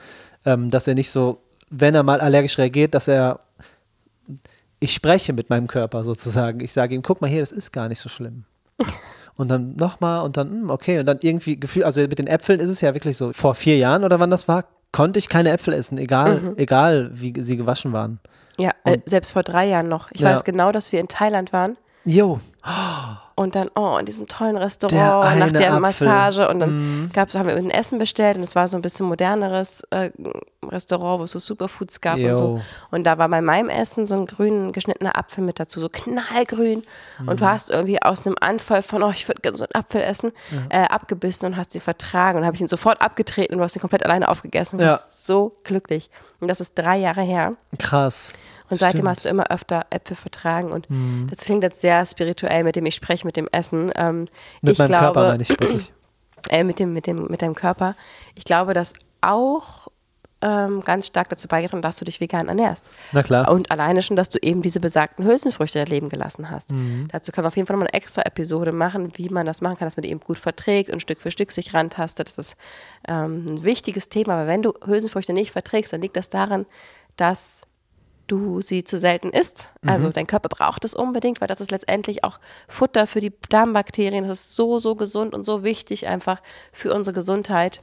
ähm, dass er nicht so, wenn er mal allergisch reagiert, dass er, ich spreche mit meinem Körper sozusagen. Ich sage ihm, guck mal hier, das ist gar nicht so schlimm. Und dann nochmal und dann, hm, okay, und dann irgendwie Gefühl, also mit den Äpfeln ist es ja wirklich so, vor vier Jahren oder wann das war, konnte ich keine Äpfel essen, egal, egal wie sie gewaschen waren. Ja, äh, selbst vor drei Jahren noch. Ich Ja. weiß genau, dass wir in Thailand waren Jo, und dann, oh, in diesem tollen Der Restaurant, nach eine der Apfel. Massage und dann Mhm. gab's, haben wir ein Essen bestellt und es war so ein bisschen moderneres äh, Restaurant, wo es so Superfoods gab und Jo. so. Und da war bei meinem Essen so ein grün geschnittener Apfel mit dazu, so knallgrün. Und Mhm. du hast irgendwie aus einem Anfall von, oh, ich würde gerne so einen Apfel essen, äh, abgebissen und hast ihn vertragen. Und habe ich ihn sofort abgetreten und du hast ihn komplett alleine aufgegessen. Und Ja. warst so glücklich. Und das ist drei Jahre her. krass. Und seitdem Stimmt. hast du immer öfter Äpfel vertragen. Und Mhm. das klingt jetzt sehr spirituell, mit dem ich spreche, mit dem Essen. Ähm, Mit ich meinem glaube, Körper meine ich, spreche ich. äh, mit, dem, mit, dem, mit deinem Körper. Ich glaube, dass auch ähm, ganz stark dazu beigetragen, dass du dich vegan ernährst. Na klar. Und alleine schon, dass du eben diese besagten Hülsenfrüchte dein Leben gelassen hast. Mhm. Dazu können wir auf jeden Fall nochmal eine extra Episode machen, wie man das machen kann, dass man die eben gut verträgt und Stück für Stück sich rantastet. Das ist ähm, ein wichtiges Thema. Aber wenn du Hülsenfrüchte nicht verträgst, dann liegt das daran, dass du sie zu selten isst. Also dein Körper braucht es unbedingt, weil das ist letztendlich auch Futter für die Darmbakterien. Das ist so, so gesund und so wichtig einfach für unsere Gesundheit.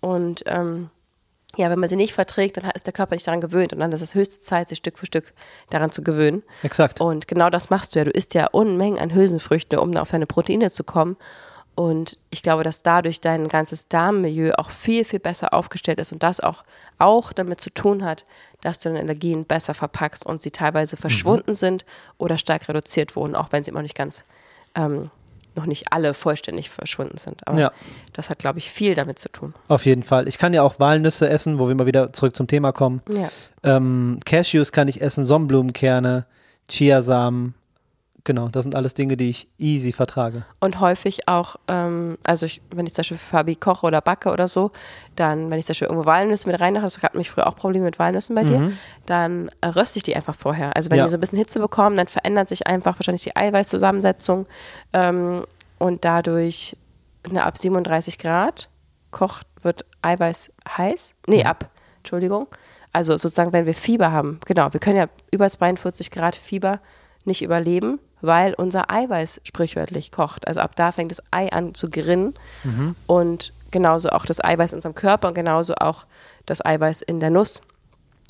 Und ähm, ja, wenn man sie nicht verträgt, dann ist der Körper nicht daran gewöhnt. Und dann ist es höchste Zeit, sich Stück für Stück daran zu gewöhnen. Exakt. Und genau das machst du ja. Du isst ja Unmengen an Hülsenfrüchte, um auf deine Proteine zu kommen. Und ich glaube, dass dadurch dein ganzes Darmmilieu auch viel, viel besser aufgestellt ist und das auch, auch damit zu tun hat, dass du deine Allergien besser verpackst und sie teilweise Mhm. verschwunden sind oder stark reduziert wurden, auch wenn sie immer noch nicht ganz, ähm, noch nicht alle vollständig verschwunden sind. Aber Ja. das hat, glaube ich, viel damit zu tun. Auf jeden Fall. Ich kann ja auch Walnüsse essen, wo wir mal wieder zurück zum Thema kommen. Ja. Ähm, Cashews kann ich essen, Sonnenblumenkerne, Chiasamen. Genau, das sind alles Dinge, die ich easy vertrage. Und häufig auch, ähm, also ich, wenn ich zum Beispiel für Fabi koche oder backe oder so, dann, wenn ich zum Beispiel irgendwo Walnüsse mit reinmache, das gab mich früher auch Probleme mit Walnüssen bei dir, dann äh, röste ich die einfach vorher. Also wenn Ja. die so ein bisschen Hitze bekommen, dann verändert sich einfach wahrscheinlich die Eiweißzusammensetzung ähm, und dadurch ne, ab 37 Grad kocht, wird Eiweiß heiß. Nee, ab, Entschuldigung. Also sozusagen, wenn wir Fieber haben, genau, wir können ja über 42 Grad Fieber nicht überleben, weil unser Eiweiß sprichwörtlich kocht. Also ab da fängt das Ei an zu grinnen und genauso auch das Eiweiß in unserem Körper und genauso auch das Eiweiß in der Nuss.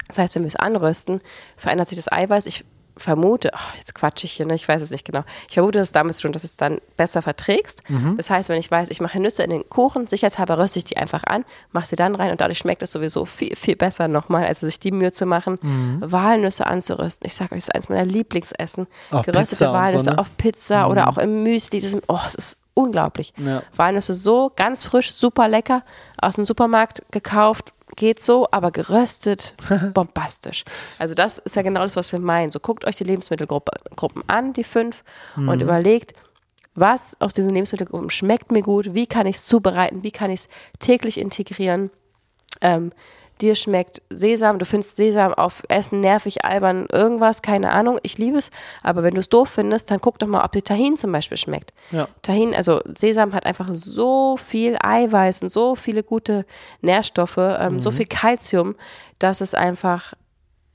Das heißt, wenn wir es anrösten, verändert sich das Eiweiß. Ich vermute, ach, jetzt quatsche ich hier, ne? ich weiß es nicht genau. Ich vermute, dass es damit zu tun, dass es dann besser verträgst. Das heißt, wenn ich weiß, ich mache Nüsse in den Kuchen, sicherheitshalber röste ich die einfach an, mache sie dann rein und dadurch schmeckt es sowieso viel, viel besser nochmal, als sich die Mühe zu machen, Walnüsse anzurösten. Ich sage euch, das ist eins meiner Lieblingsessen. Auf Geröstete Pizza und so, Walnüsse ne? auf Pizza oder auch im Müsli. Das ist, oh, es ist unglaublich. Ja. Walnüsse so ganz frisch, super lecker, aus dem Supermarkt gekauft, geht so, aber geröstet, bombastisch. Also das ist ja genau das, was wir meinen. So guckt euch die Lebensmittelgruppen an, die fünf, und überlegt, was aus diesen Lebensmittelgruppen schmeckt mir gut, wie kann ich es zubereiten, wie kann ich es täglich integrieren. Ähm, dir schmeckt Sesam, du findest Sesam auf Essen nervig, albern, irgendwas, keine Ahnung, ich liebe es, aber wenn du es doof findest, dann guck doch mal, ob dir Tahin zum Beispiel schmeckt. Ja. Tahin, also Sesam hat einfach so viel Eiweiß und so viele gute Nährstoffe, ähm, so viel Kalzium, dass es einfach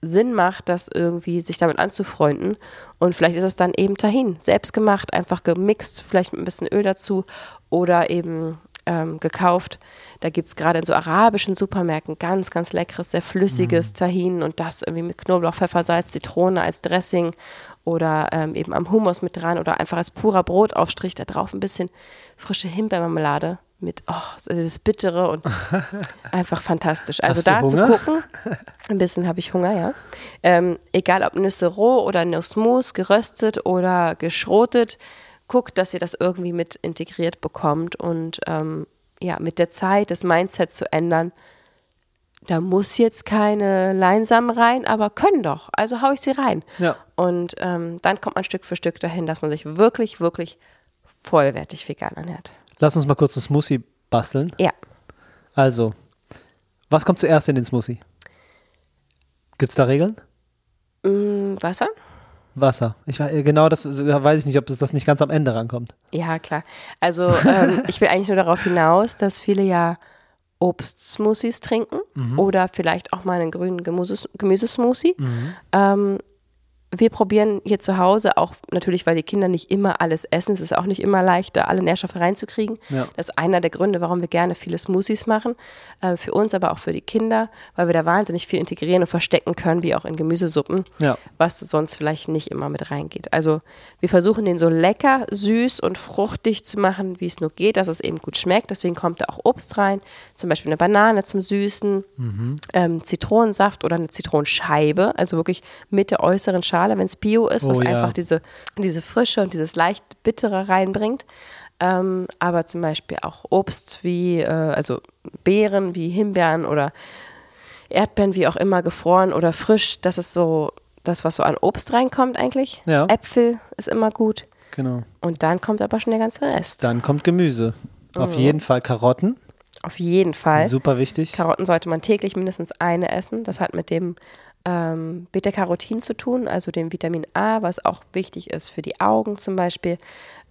Sinn macht, das irgendwie sich damit anzufreunden. Und vielleicht ist es dann eben Tahin, selbst gemacht, einfach gemixt, vielleicht mit ein bisschen Öl dazu oder eben ähm, gekauft. Da gibt es gerade in so arabischen Supermärkten ganz, ganz leckeres, sehr flüssiges Tahin und das irgendwie mit Knoblauch, Pfeffer, Salz, Zitrone als Dressing oder ähm, eben am Hummus mit dran oder einfach als purer Brotaufstrich. Da drauf ein bisschen frische Himbeermarmelade mit, oh, dieses Bittere und einfach fantastisch. Also Hast da zu gucken, ein bisschen habe ich Hunger, ja. Ähm, egal ob Nüsse roh oder Nussmus, geröstet oder geschrotet, guckt, dass ihr das irgendwie mit integriert bekommt und ähm, ja, mit der Zeit das Mindset zu ändern. Da muss jetzt keine Leinsamen rein, aber können doch. Also hau ich sie rein. Ja. Und ähm, dann kommt man Stück für Stück dahin, dass man sich wirklich, wirklich vollwertig vegan ernährt. Lass uns mal kurz einen Smoothie basteln. Ja. Also, was kommt zuerst in den Smoothie? Gibt es da Regeln? Mm, Wasser? Wasser. Ich wei- genau das äh, weiß ich nicht, ob das, das nicht ganz am Ende rankommt. Ja, klar. Also ähm, ich will eigentlich nur darauf hinaus, dass viele ja Obstsmoothies trinken oder vielleicht auch mal einen grünen Gemüses Gemüsesmoothie. Ähm, wir probieren hier zu Hause auch natürlich, weil die Kinder nicht immer alles essen. Es ist auch nicht immer leicht, da alle Nährstoffe reinzukriegen. Ja. Das ist einer der Gründe, warum wir gerne viele Smoothies machen. Äh, für uns, aber auch für die Kinder, weil wir da wahnsinnig viel integrieren und verstecken können, wie auch in Gemüsesuppen, Ja. was sonst vielleicht nicht immer mit reingeht. Also wir versuchen den so lecker, süß und fruchtig zu machen, wie es nur geht, dass es eben gut schmeckt. Deswegen kommt da auch Obst rein, zum Beispiel eine Banane zum Süßen, ähm, Zitronensaft oder eine Zitronenscheibe, also wirklich mit der äußeren Schale, wenn es Bio ist, was Oh ja. einfach diese, diese Frische und dieses leicht Bittere reinbringt. Ähm, aber zum Beispiel auch Obst wie, äh, also Beeren wie Himbeeren oder Erdbeeren, wie auch immer, gefroren oder frisch. Das ist so das, was so an Obst reinkommt eigentlich. Ja. Äpfel ist immer gut. Genau. Und dann kommt aber schon der ganze Rest. Dann kommt Gemüse. Auf Mhm. jeden Fall Karotten. Auf jeden Fall. Super wichtig. Karotten sollte man täglich mindestens eine essen. Das hat mit dem ähm, Beta-Carotin zu tun, also dem Vitamin A, was auch wichtig ist für die Augen zum Beispiel.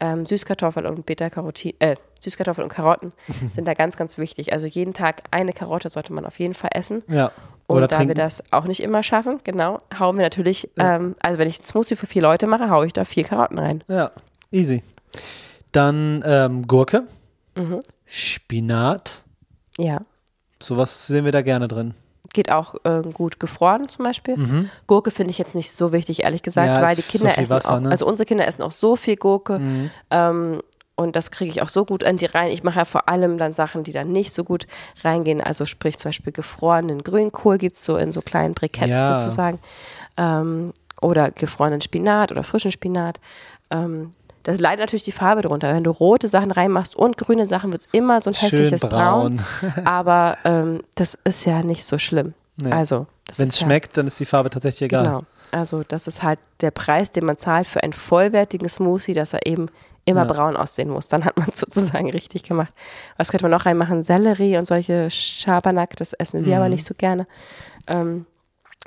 Ähm, Süßkartoffel und Beta-Carotin, äh, Süßkartoffel und Karotten sind da ganz, ganz wichtig. Also jeden Tag eine Karotte sollte man auf jeden Fall essen. Ja. Und Oder da trinken. wir das auch nicht immer schaffen, genau, hauen wir natürlich, ähm, also wenn ich einen Smoothie für vier Leute mache, haue ich da vier Karotten rein. Ja, easy. Dann ähm, Gurke, Mhm. Spinat. Ja. Sowas sehen wir da gerne drin. Geht auch äh, gut gefroren zum Beispiel. Gurke finde ich jetzt nicht so wichtig, ehrlich gesagt, Mhm. Ja, weil die so Kinder viel essen Wasser, auch, ne? Mhm. also unsere Kinder essen auch so viel Gurke. Ähm, und das kriege ich auch so gut an die rein. Ich mache ja vor allem dann Sachen, die dann nicht so gut reingehen. Also sprich zum Beispiel gefrorenen Grünkohl gibt es so in so kleinen Briketts Ja. sozusagen. Ähm, oder gefrorenen Spinat oder frischen Spinat. Ähm, das leidet natürlich die Farbe drunter. Wenn du rote Sachen reinmachst und grüne Sachen, wird es immer so ein Schön hässliches braun. Braun. Aber ähm, das ist ja nicht so schlimm. Nee. Also, Wenn es ist ja- schmeckt, dann ist die Farbe tatsächlich egal. Genau. Also das ist halt der Preis, den man zahlt für einen vollwertigen Smoothie, dass er eben immer Ja. braun aussehen muss. Dann hat man es sozusagen richtig gemacht. Was könnte man noch reinmachen? Sellerie und solche Schabernack, das essen wir aber Mhm. nicht so gerne. Ähm,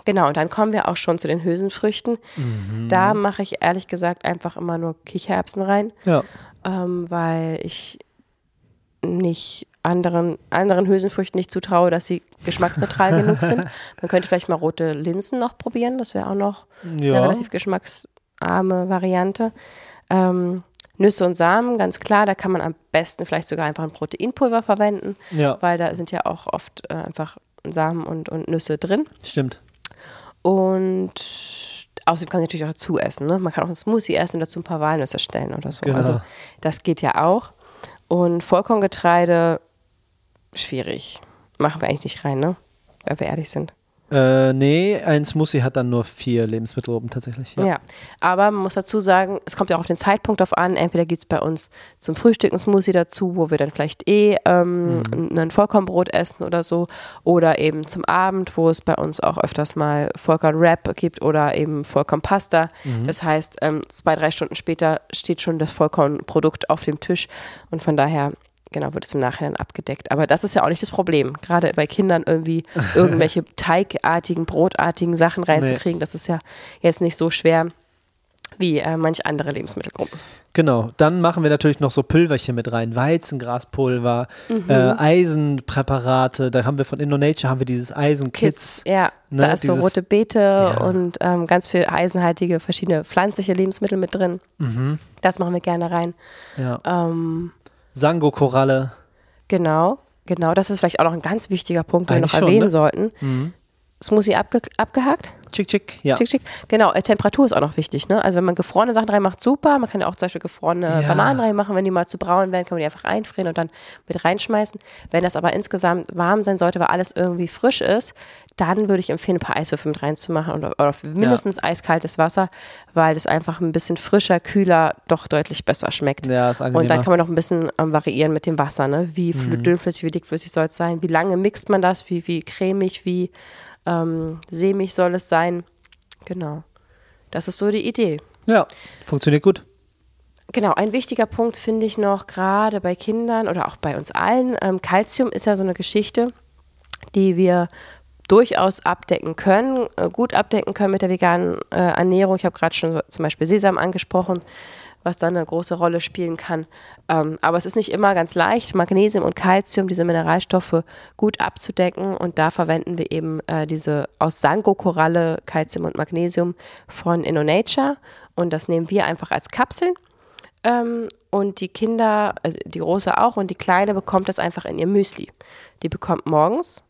genau, und dann kommen wir auch schon zu den Hülsenfrüchten. Mhm. Da mache ich ehrlich gesagt einfach immer nur Kichererbsen rein, Ja. ähm, weil ich nicht anderen, anderen Hülsenfrüchten nicht zutraue, dass sie geschmacksneutral genug sind. Man könnte vielleicht mal rote Linsen noch probieren, das wäre auch noch eine Ja. relativ geschmacksarme Variante. Ähm, Nüsse und Samen, ganz klar, da kann man am besten vielleicht sogar einfach ein Proteinpulver verwenden, ja, weil da sind ja auch oft äh, einfach Samen und, und Nüsse drin. stimmt. Und außerdem kann man natürlich auch dazu essen. Ne? Man kann auch einen Smoothie essen und dazu ein paar Walnüsse stellen oder so. Genau. Also das geht ja auch. Und Vollkorngetreide, schwierig. Machen wir eigentlich nicht rein, ne? Weil wir ehrlich sind. Äh, nee, ein Smoothie hat dann nur vier Lebensmittelgruppen tatsächlich. Ja. aber man muss dazu sagen, es kommt ja auch auf den Zeitpunkt auf an. Entweder gibt es bei uns zum Frühstück ein Smoothie dazu, wo wir dann vielleicht eh ähm, ein Vollkornbrot essen oder so. Oder eben zum Abend, wo es bei uns auch öfters mal Vollkornwrap gibt oder eben Vollkornpasta. Das heißt, ähm, zwei, drei Stunden später steht schon das Vollkornprodukt auf dem Tisch. Und von daher genau, wird es im Nachhinein abgedeckt. Aber das ist ja auch nicht das Problem. Gerade bei Kindern irgendwie irgendwelche teigartigen, brotartigen Sachen reinzukriegen, das ist ja jetzt nicht so schwer wie äh, manch andere Lebensmittelgruppen. Genau, dann machen wir natürlich noch so Pülverchen mit rein, Weizengraspulver, Mhm. äh, Eisenpräparate, da haben wir von InnoNature haben wir dieses Eisenkits. Ja, ne, da ist so dieses- rote Beete Ja. und ähm, ganz viel eisenhaltige verschiedene pflanzliche Lebensmittel mit drin. Mhm, Das machen wir gerne rein. ja. Ähm, Sango-Koralle. genau, genau. Das ist vielleicht auch noch ein ganz wichtiger Punkt, den wir noch schon, erwähnen ne? sollten. Mhm. Smoothie abge abgehakt? Chick, chick, ja. Schick, schick. Genau, äh, Temperatur ist auch noch wichtig. Ne? Also wenn man gefrorene Sachen reinmacht, super. Man kann ja auch zum Beispiel gefrorene Ja. Bananen reinmachen. Wenn die mal zu braun werden, kann man die einfach einfrieren und dann mit reinschmeißen. Wenn das aber insgesamt warm sein sollte, weil alles irgendwie frisch ist, dann würde ich empfehlen, ein paar Eiswürfel mit reinzumachen oder, oder mindestens eiskaltes Wasser, weil das einfach ein bisschen frischer, kühler doch deutlich besser schmeckt. Ja, ist angenehmer. Und dann kann man noch ein bisschen ähm, variieren mit dem Wasser, ne? Wie fl- dünnflüssig, wie dickflüssig soll es sein? Wie lange mixt man das? Wie, wie cremig, wie ähm, sämig soll es sein? Genau. Das ist so die Idee. ja, funktioniert gut. Genau, ein wichtiger Punkt finde ich noch, gerade bei Kindern oder auch bei uns allen. Ähm, Calcium ist ja so eine Geschichte, die wir durchaus abdecken können, äh, gut abdecken können mit der veganen äh, Ernährung. Ich habe gerade schon zum Beispiel Sesam angesprochen, was da eine große Rolle spielen kann. Ähm, aber es ist nicht immer ganz leicht, Magnesium und Calcium, diese Mineralstoffe, gut abzudecken. Und da verwenden wir eben äh, diese aus Sango-Koralle, Calcium und Magnesium von InnoNature. Und das nehmen wir einfach als Kapseln. Ähm, und die Kinder, also die Große auch und die Kleine bekommt das einfach in ihr Müsli. Die bekommt morgens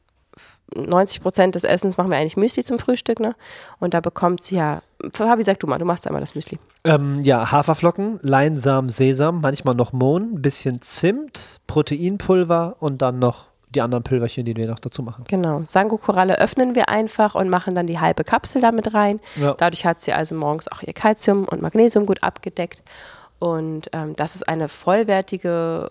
90 Prozent des Essens machen wir eigentlich Müsli zum Frühstück, ne? Und da bekommt sie ja, Fabi, sag du mal, du machst einmal das Müsli. Ähm, ja, Haferflocken, Leinsamen, Sesam, manchmal noch Mohn, ein bisschen Zimt, Proteinpulver und dann noch die anderen Pülverchen, die wir noch dazu machen. Genau. Sango-Koralle öffnen wir einfach und machen dann die halbe Kapsel damit rein. Ja. Dadurch hat sie also morgens auch ihr Kalzium und Magnesium gut abgedeckt. Und ähm, das ist eine vollwertige,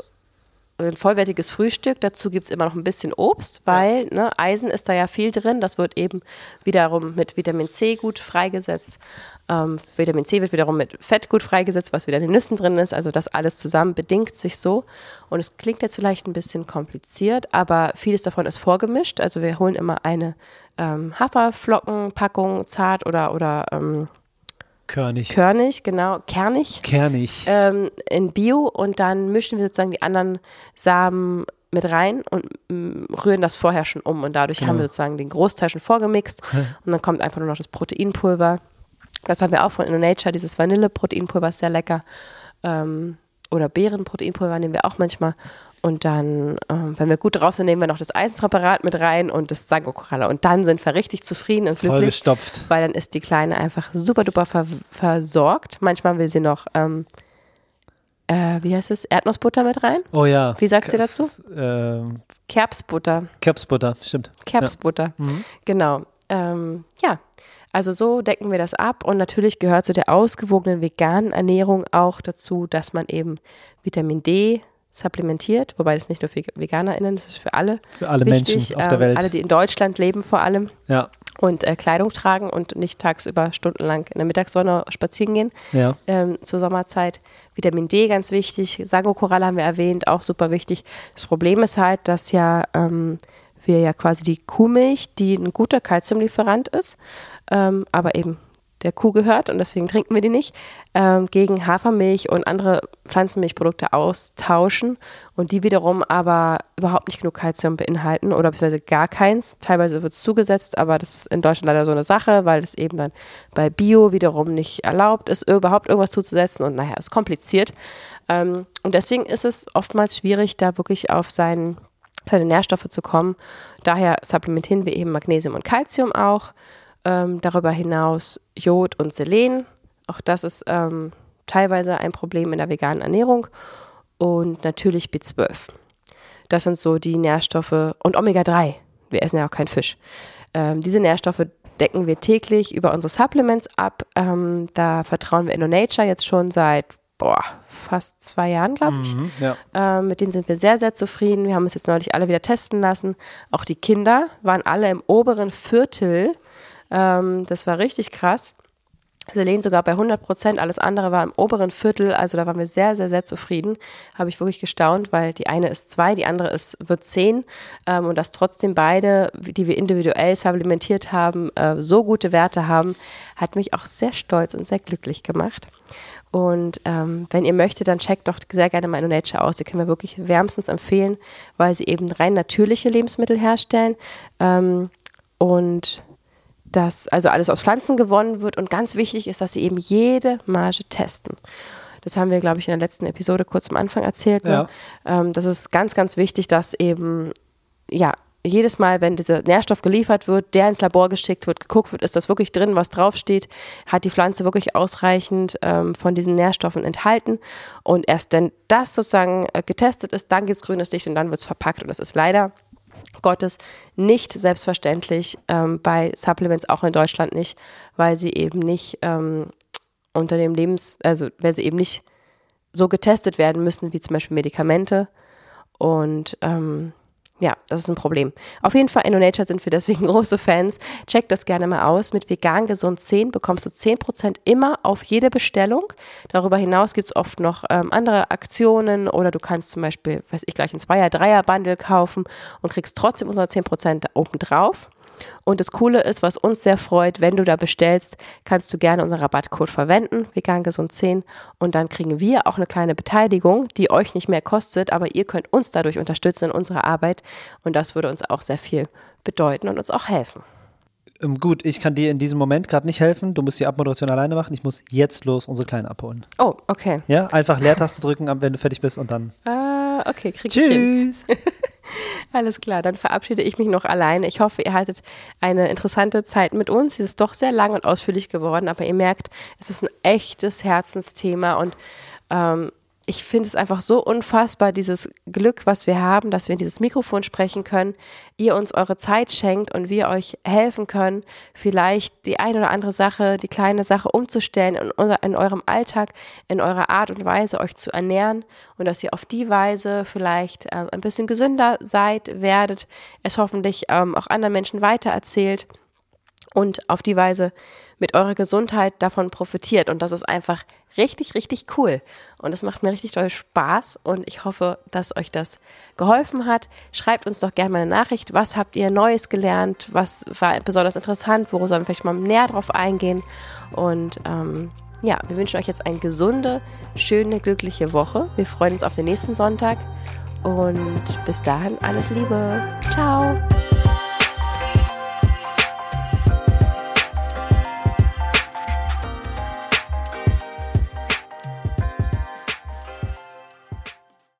ein vollwertiges Frühstück. Dazu gibt es immer noch ein bisschen Obst, weil ne, Eisen ist da ja viel drin. Das wird eben wiederum mit Vitamin C gut freigesetzt. Ähm, Vitamin C wird wiederum mit Fett gut freigesetzt, was wieder in den Nüssen drin ist. Also das alles zusammen bedingt sich so. Und es klingt jetzt vielleicht ein bisschen kompliziert, aber vieles davon ist vorgemischt. Also wir holen immer eine ähm, Haferflockenpackung, zart oder, oder ähm, Körnig. körnig, genau, kernig Kernig. ähm, in Bio und dann mischen wir sozusagen die anderen Samen mit rein und mm, rühren das vorher schon um und dadurch haben wir sozusagen den Großteil schon vorgemixt und dann kommt einfach nur noch das Proteinpulver. Das haben wir auch von InnoNature, dieses Vanille-Proteinpulver ist sehr lecker. Ähm, oder Beerenproteinpulver nehmen wir auch manchmal. Und dann, ähm, wenn wir gut drauf sind, nehmen wir noch das Eisenpräparat mit rein und das Sangokoralle. Und dann sind wir richtig zufrieden und glücklich Vollgestopft. weil dann ist die Kleine einfach super duper ver versorgt. Manchmal will sie noch, ähm, äh, wie heißt es, Erdnussbutter mit rein? Oh ja. Wie sagt sie dazu? Ähm, Kerbsbutter, Kerbsbutter, stimmt. Kerbsbutter, genau. Ähm, ja, also so decken wir das ab und natürlich gehört zu der ausgewogenen veganen Ernährung auch dazu, dass man eben Vitamin D supplementiert, wobei das nicht nur für VeganerInnen, das ist für alle Für alle wichtig. Menschen auf ähm, der Welt. Alle, die in Deutschland leben vor allem Ja, und äh, Kleidung tragen und nicht tagsüber stundenlang in der Mittagssonne spazieren gehen ja. ähm, zur Sommerzeit. Vitamin D ganz wichtig. Sangokoralle haben wir erwähnt, auch super wichtig. Das Problem ist halt, dass ja ähm, wir ja quasi die Kuhmilch, die ein guter Kalziumlieferant ist, ähm, aber eben der Kuh gehört und deswegen trinken wir die nicht, ähm, gegen Hafermilch und andere Pflanzenmilchprodukte austauschen und die wiederum aber überhaupt nicht genug Kalzium beinhalten oder beziehungsweise gar keins. Teilweise wird es zugesetzt, aber das ist in Deutschland leider so eine Sache, weil es eben dann bei Bio wiederum nicht erlaubt ist, überhaupt irgendwas zuzusetzen und naja, ist kompliziert. Ähm, und deswegen ist es oftmals schwierig, da wirklich auf seinen seine Nährstoffe zu kommen. Daher supplementieren wir eben Magnesium und Calcium auch. Ähm, darüber hinaus Jod und Selen. Auch das ist ähm, teilweise ein Problem in der veganen Ernährung. Und natürlich B12. Das sind so die Nährstoffe. Und Omega-3. Wir essen ja auch keinen Fisch. Ähm, diese Nährstoffe decken wir täglich über unsere Supplements ab. Ähm, da vertrauen wir InnoNature jetzt schon seit boah, fast zwei Jahren, glaube ich. Mhm, ja. Ähm, mit denen sind wir sehr, sehr zufrieden. Wir haben uns jetzt neulich alle wieder testen lassen. Auch die Kinder waren alle im oberen Viertel. Ähm, das war richtig krass. Selene sogar bei 100 Prozent, alles andere war im oberen Viertel, also da waren wir sehr, sehr, sehr zufrieden. Habe ich wirklich gestaunt, weil die eine ist zwei, die andere ist, wird zehn ähm, und dass trotzdem beide, die wir individuell supplementiert haben, äh, so gute Werte haben, hat mich auch sehr stolz und sehr glücklich gemacht. Und ähm, wenn ihr möchtet, dann checkt doch sehr gerne mal Nature aus. Die können wir wirklich wärmstens empfehlen, weil sie eben rein natürliche Lebensmittel herstellen. Ähm, und dass also alles aus Pflanzen gewonnen wird und ganz wichtig ist, dass sie eben jede Marge testen. Das haben wir, glaube ich, in der letzten Episode kurz am Anfang erzählt. Ne? Ja. Ähm, das ist ganz, ganz wichtig, dass eben, ja, jedes Mal, wenn dieser Nährstoff geliefert wird, der ins Labor geschickt wird, geguckt wird, ist das wirklich drin, was draufsteht, hat die Pflanze wirklich ausreichend ähm, von diesen Nährstoffen enthalten und erst wenn das sozusagen äh, getestet ist, dann gibt es grünes Licht und dann wird es verpackt und das ist leider Gottes nicht selbstverständlich ähm, bei Supplements, auch in Deutschland nicht, weil sie eben nicht ähm, unter dem Lebens, also weil sie eben nicht so getestet werden müssen wie zum Beispiel Medikamente. Und ähm, ja, das ist ein Problem. Auf jeden Fall, InnoNature sind wir deswegen große Fans. Check das gerne mal aus. Mit vegan gesund 10 bekommst du 10% immer auf jede Bestellung. Darüber hinaus gibt es oft noch ähm, andere Aktionen oder du kannst zum Beispiel, weiß ich, gleich ein Zweier-, Dreier-Bundle kaufen und kriegst trotzdem unsere 10% oben drauf. Und das Coole ist, was uns sehr freut, wenn du da bestellst, kannst du gerne unseren Rabattcode verwenden, vegan gesund 10 und dann kriegen wir auch eine kleine Beteiligung, die euch nicht mehr kostet, aber ihr könnt uns dadurch unterstützen in unserer Arbeit und das würde uns auch sehr viel bedeuten und uns auch helfen. Ähm, gut, ich kann dir in diesem Moment gerade nicht helfen. Du musst die Abmoderation alleine machen. Ich muss jetzt los unsere Kleinen abholen. Oh, okay. Ja, einfach Leertaste drücken, wenn du fertig bist und dann. Ah, okay, krieg Tschüss. ich hin. Tschüss. Alles klar, dann verabschiede ich mich noch alleine. Ich hoffe, ihr hattet eine interessante Zeit mit uns. Sie ist doch sehr lang und ausführlich geworden, aber ihr merkt, es ist ein echtes Herzensthema und ähm, ich finde es einfach so unfassbar, dieses Glück, was wir haben, dass wir in dieses Mikrofon sprechen können, ihr uns eure Zeit schenkt und wir euch helfen können, vielleicht die eine oder andere Sache, die kleine Sache umzustellen in, in eurem Alltag, in eurer Art und Weise, euch zu ernähren und dass ihr auf die Weise vielleicht äh, ein bisschen gesünder seid, werdet, es hoffentlich ähm, auch anderen Menschen weitererzählt und auf die Weise mit eurer Gesundheit davon profitiert. Und das ist einfach richtig, richtig cool. Und es macht mir richtig toll Spaß und ich hoffe, dass euch das geholfen hat. Schreibt uns doch gerne mal eine Nachricht. Was habt ihr Neues gelernt? Was war besonders interessant? Worum sollen wir vielleicht mal näher drauf eingehen? Und ähm, ja, wir wünschen euch jetzt eine gesunde, schöne, glückliche Woche. Wir freuen uns auf den nächsten Sonntag und bis dahin alles Liebe. Ciao.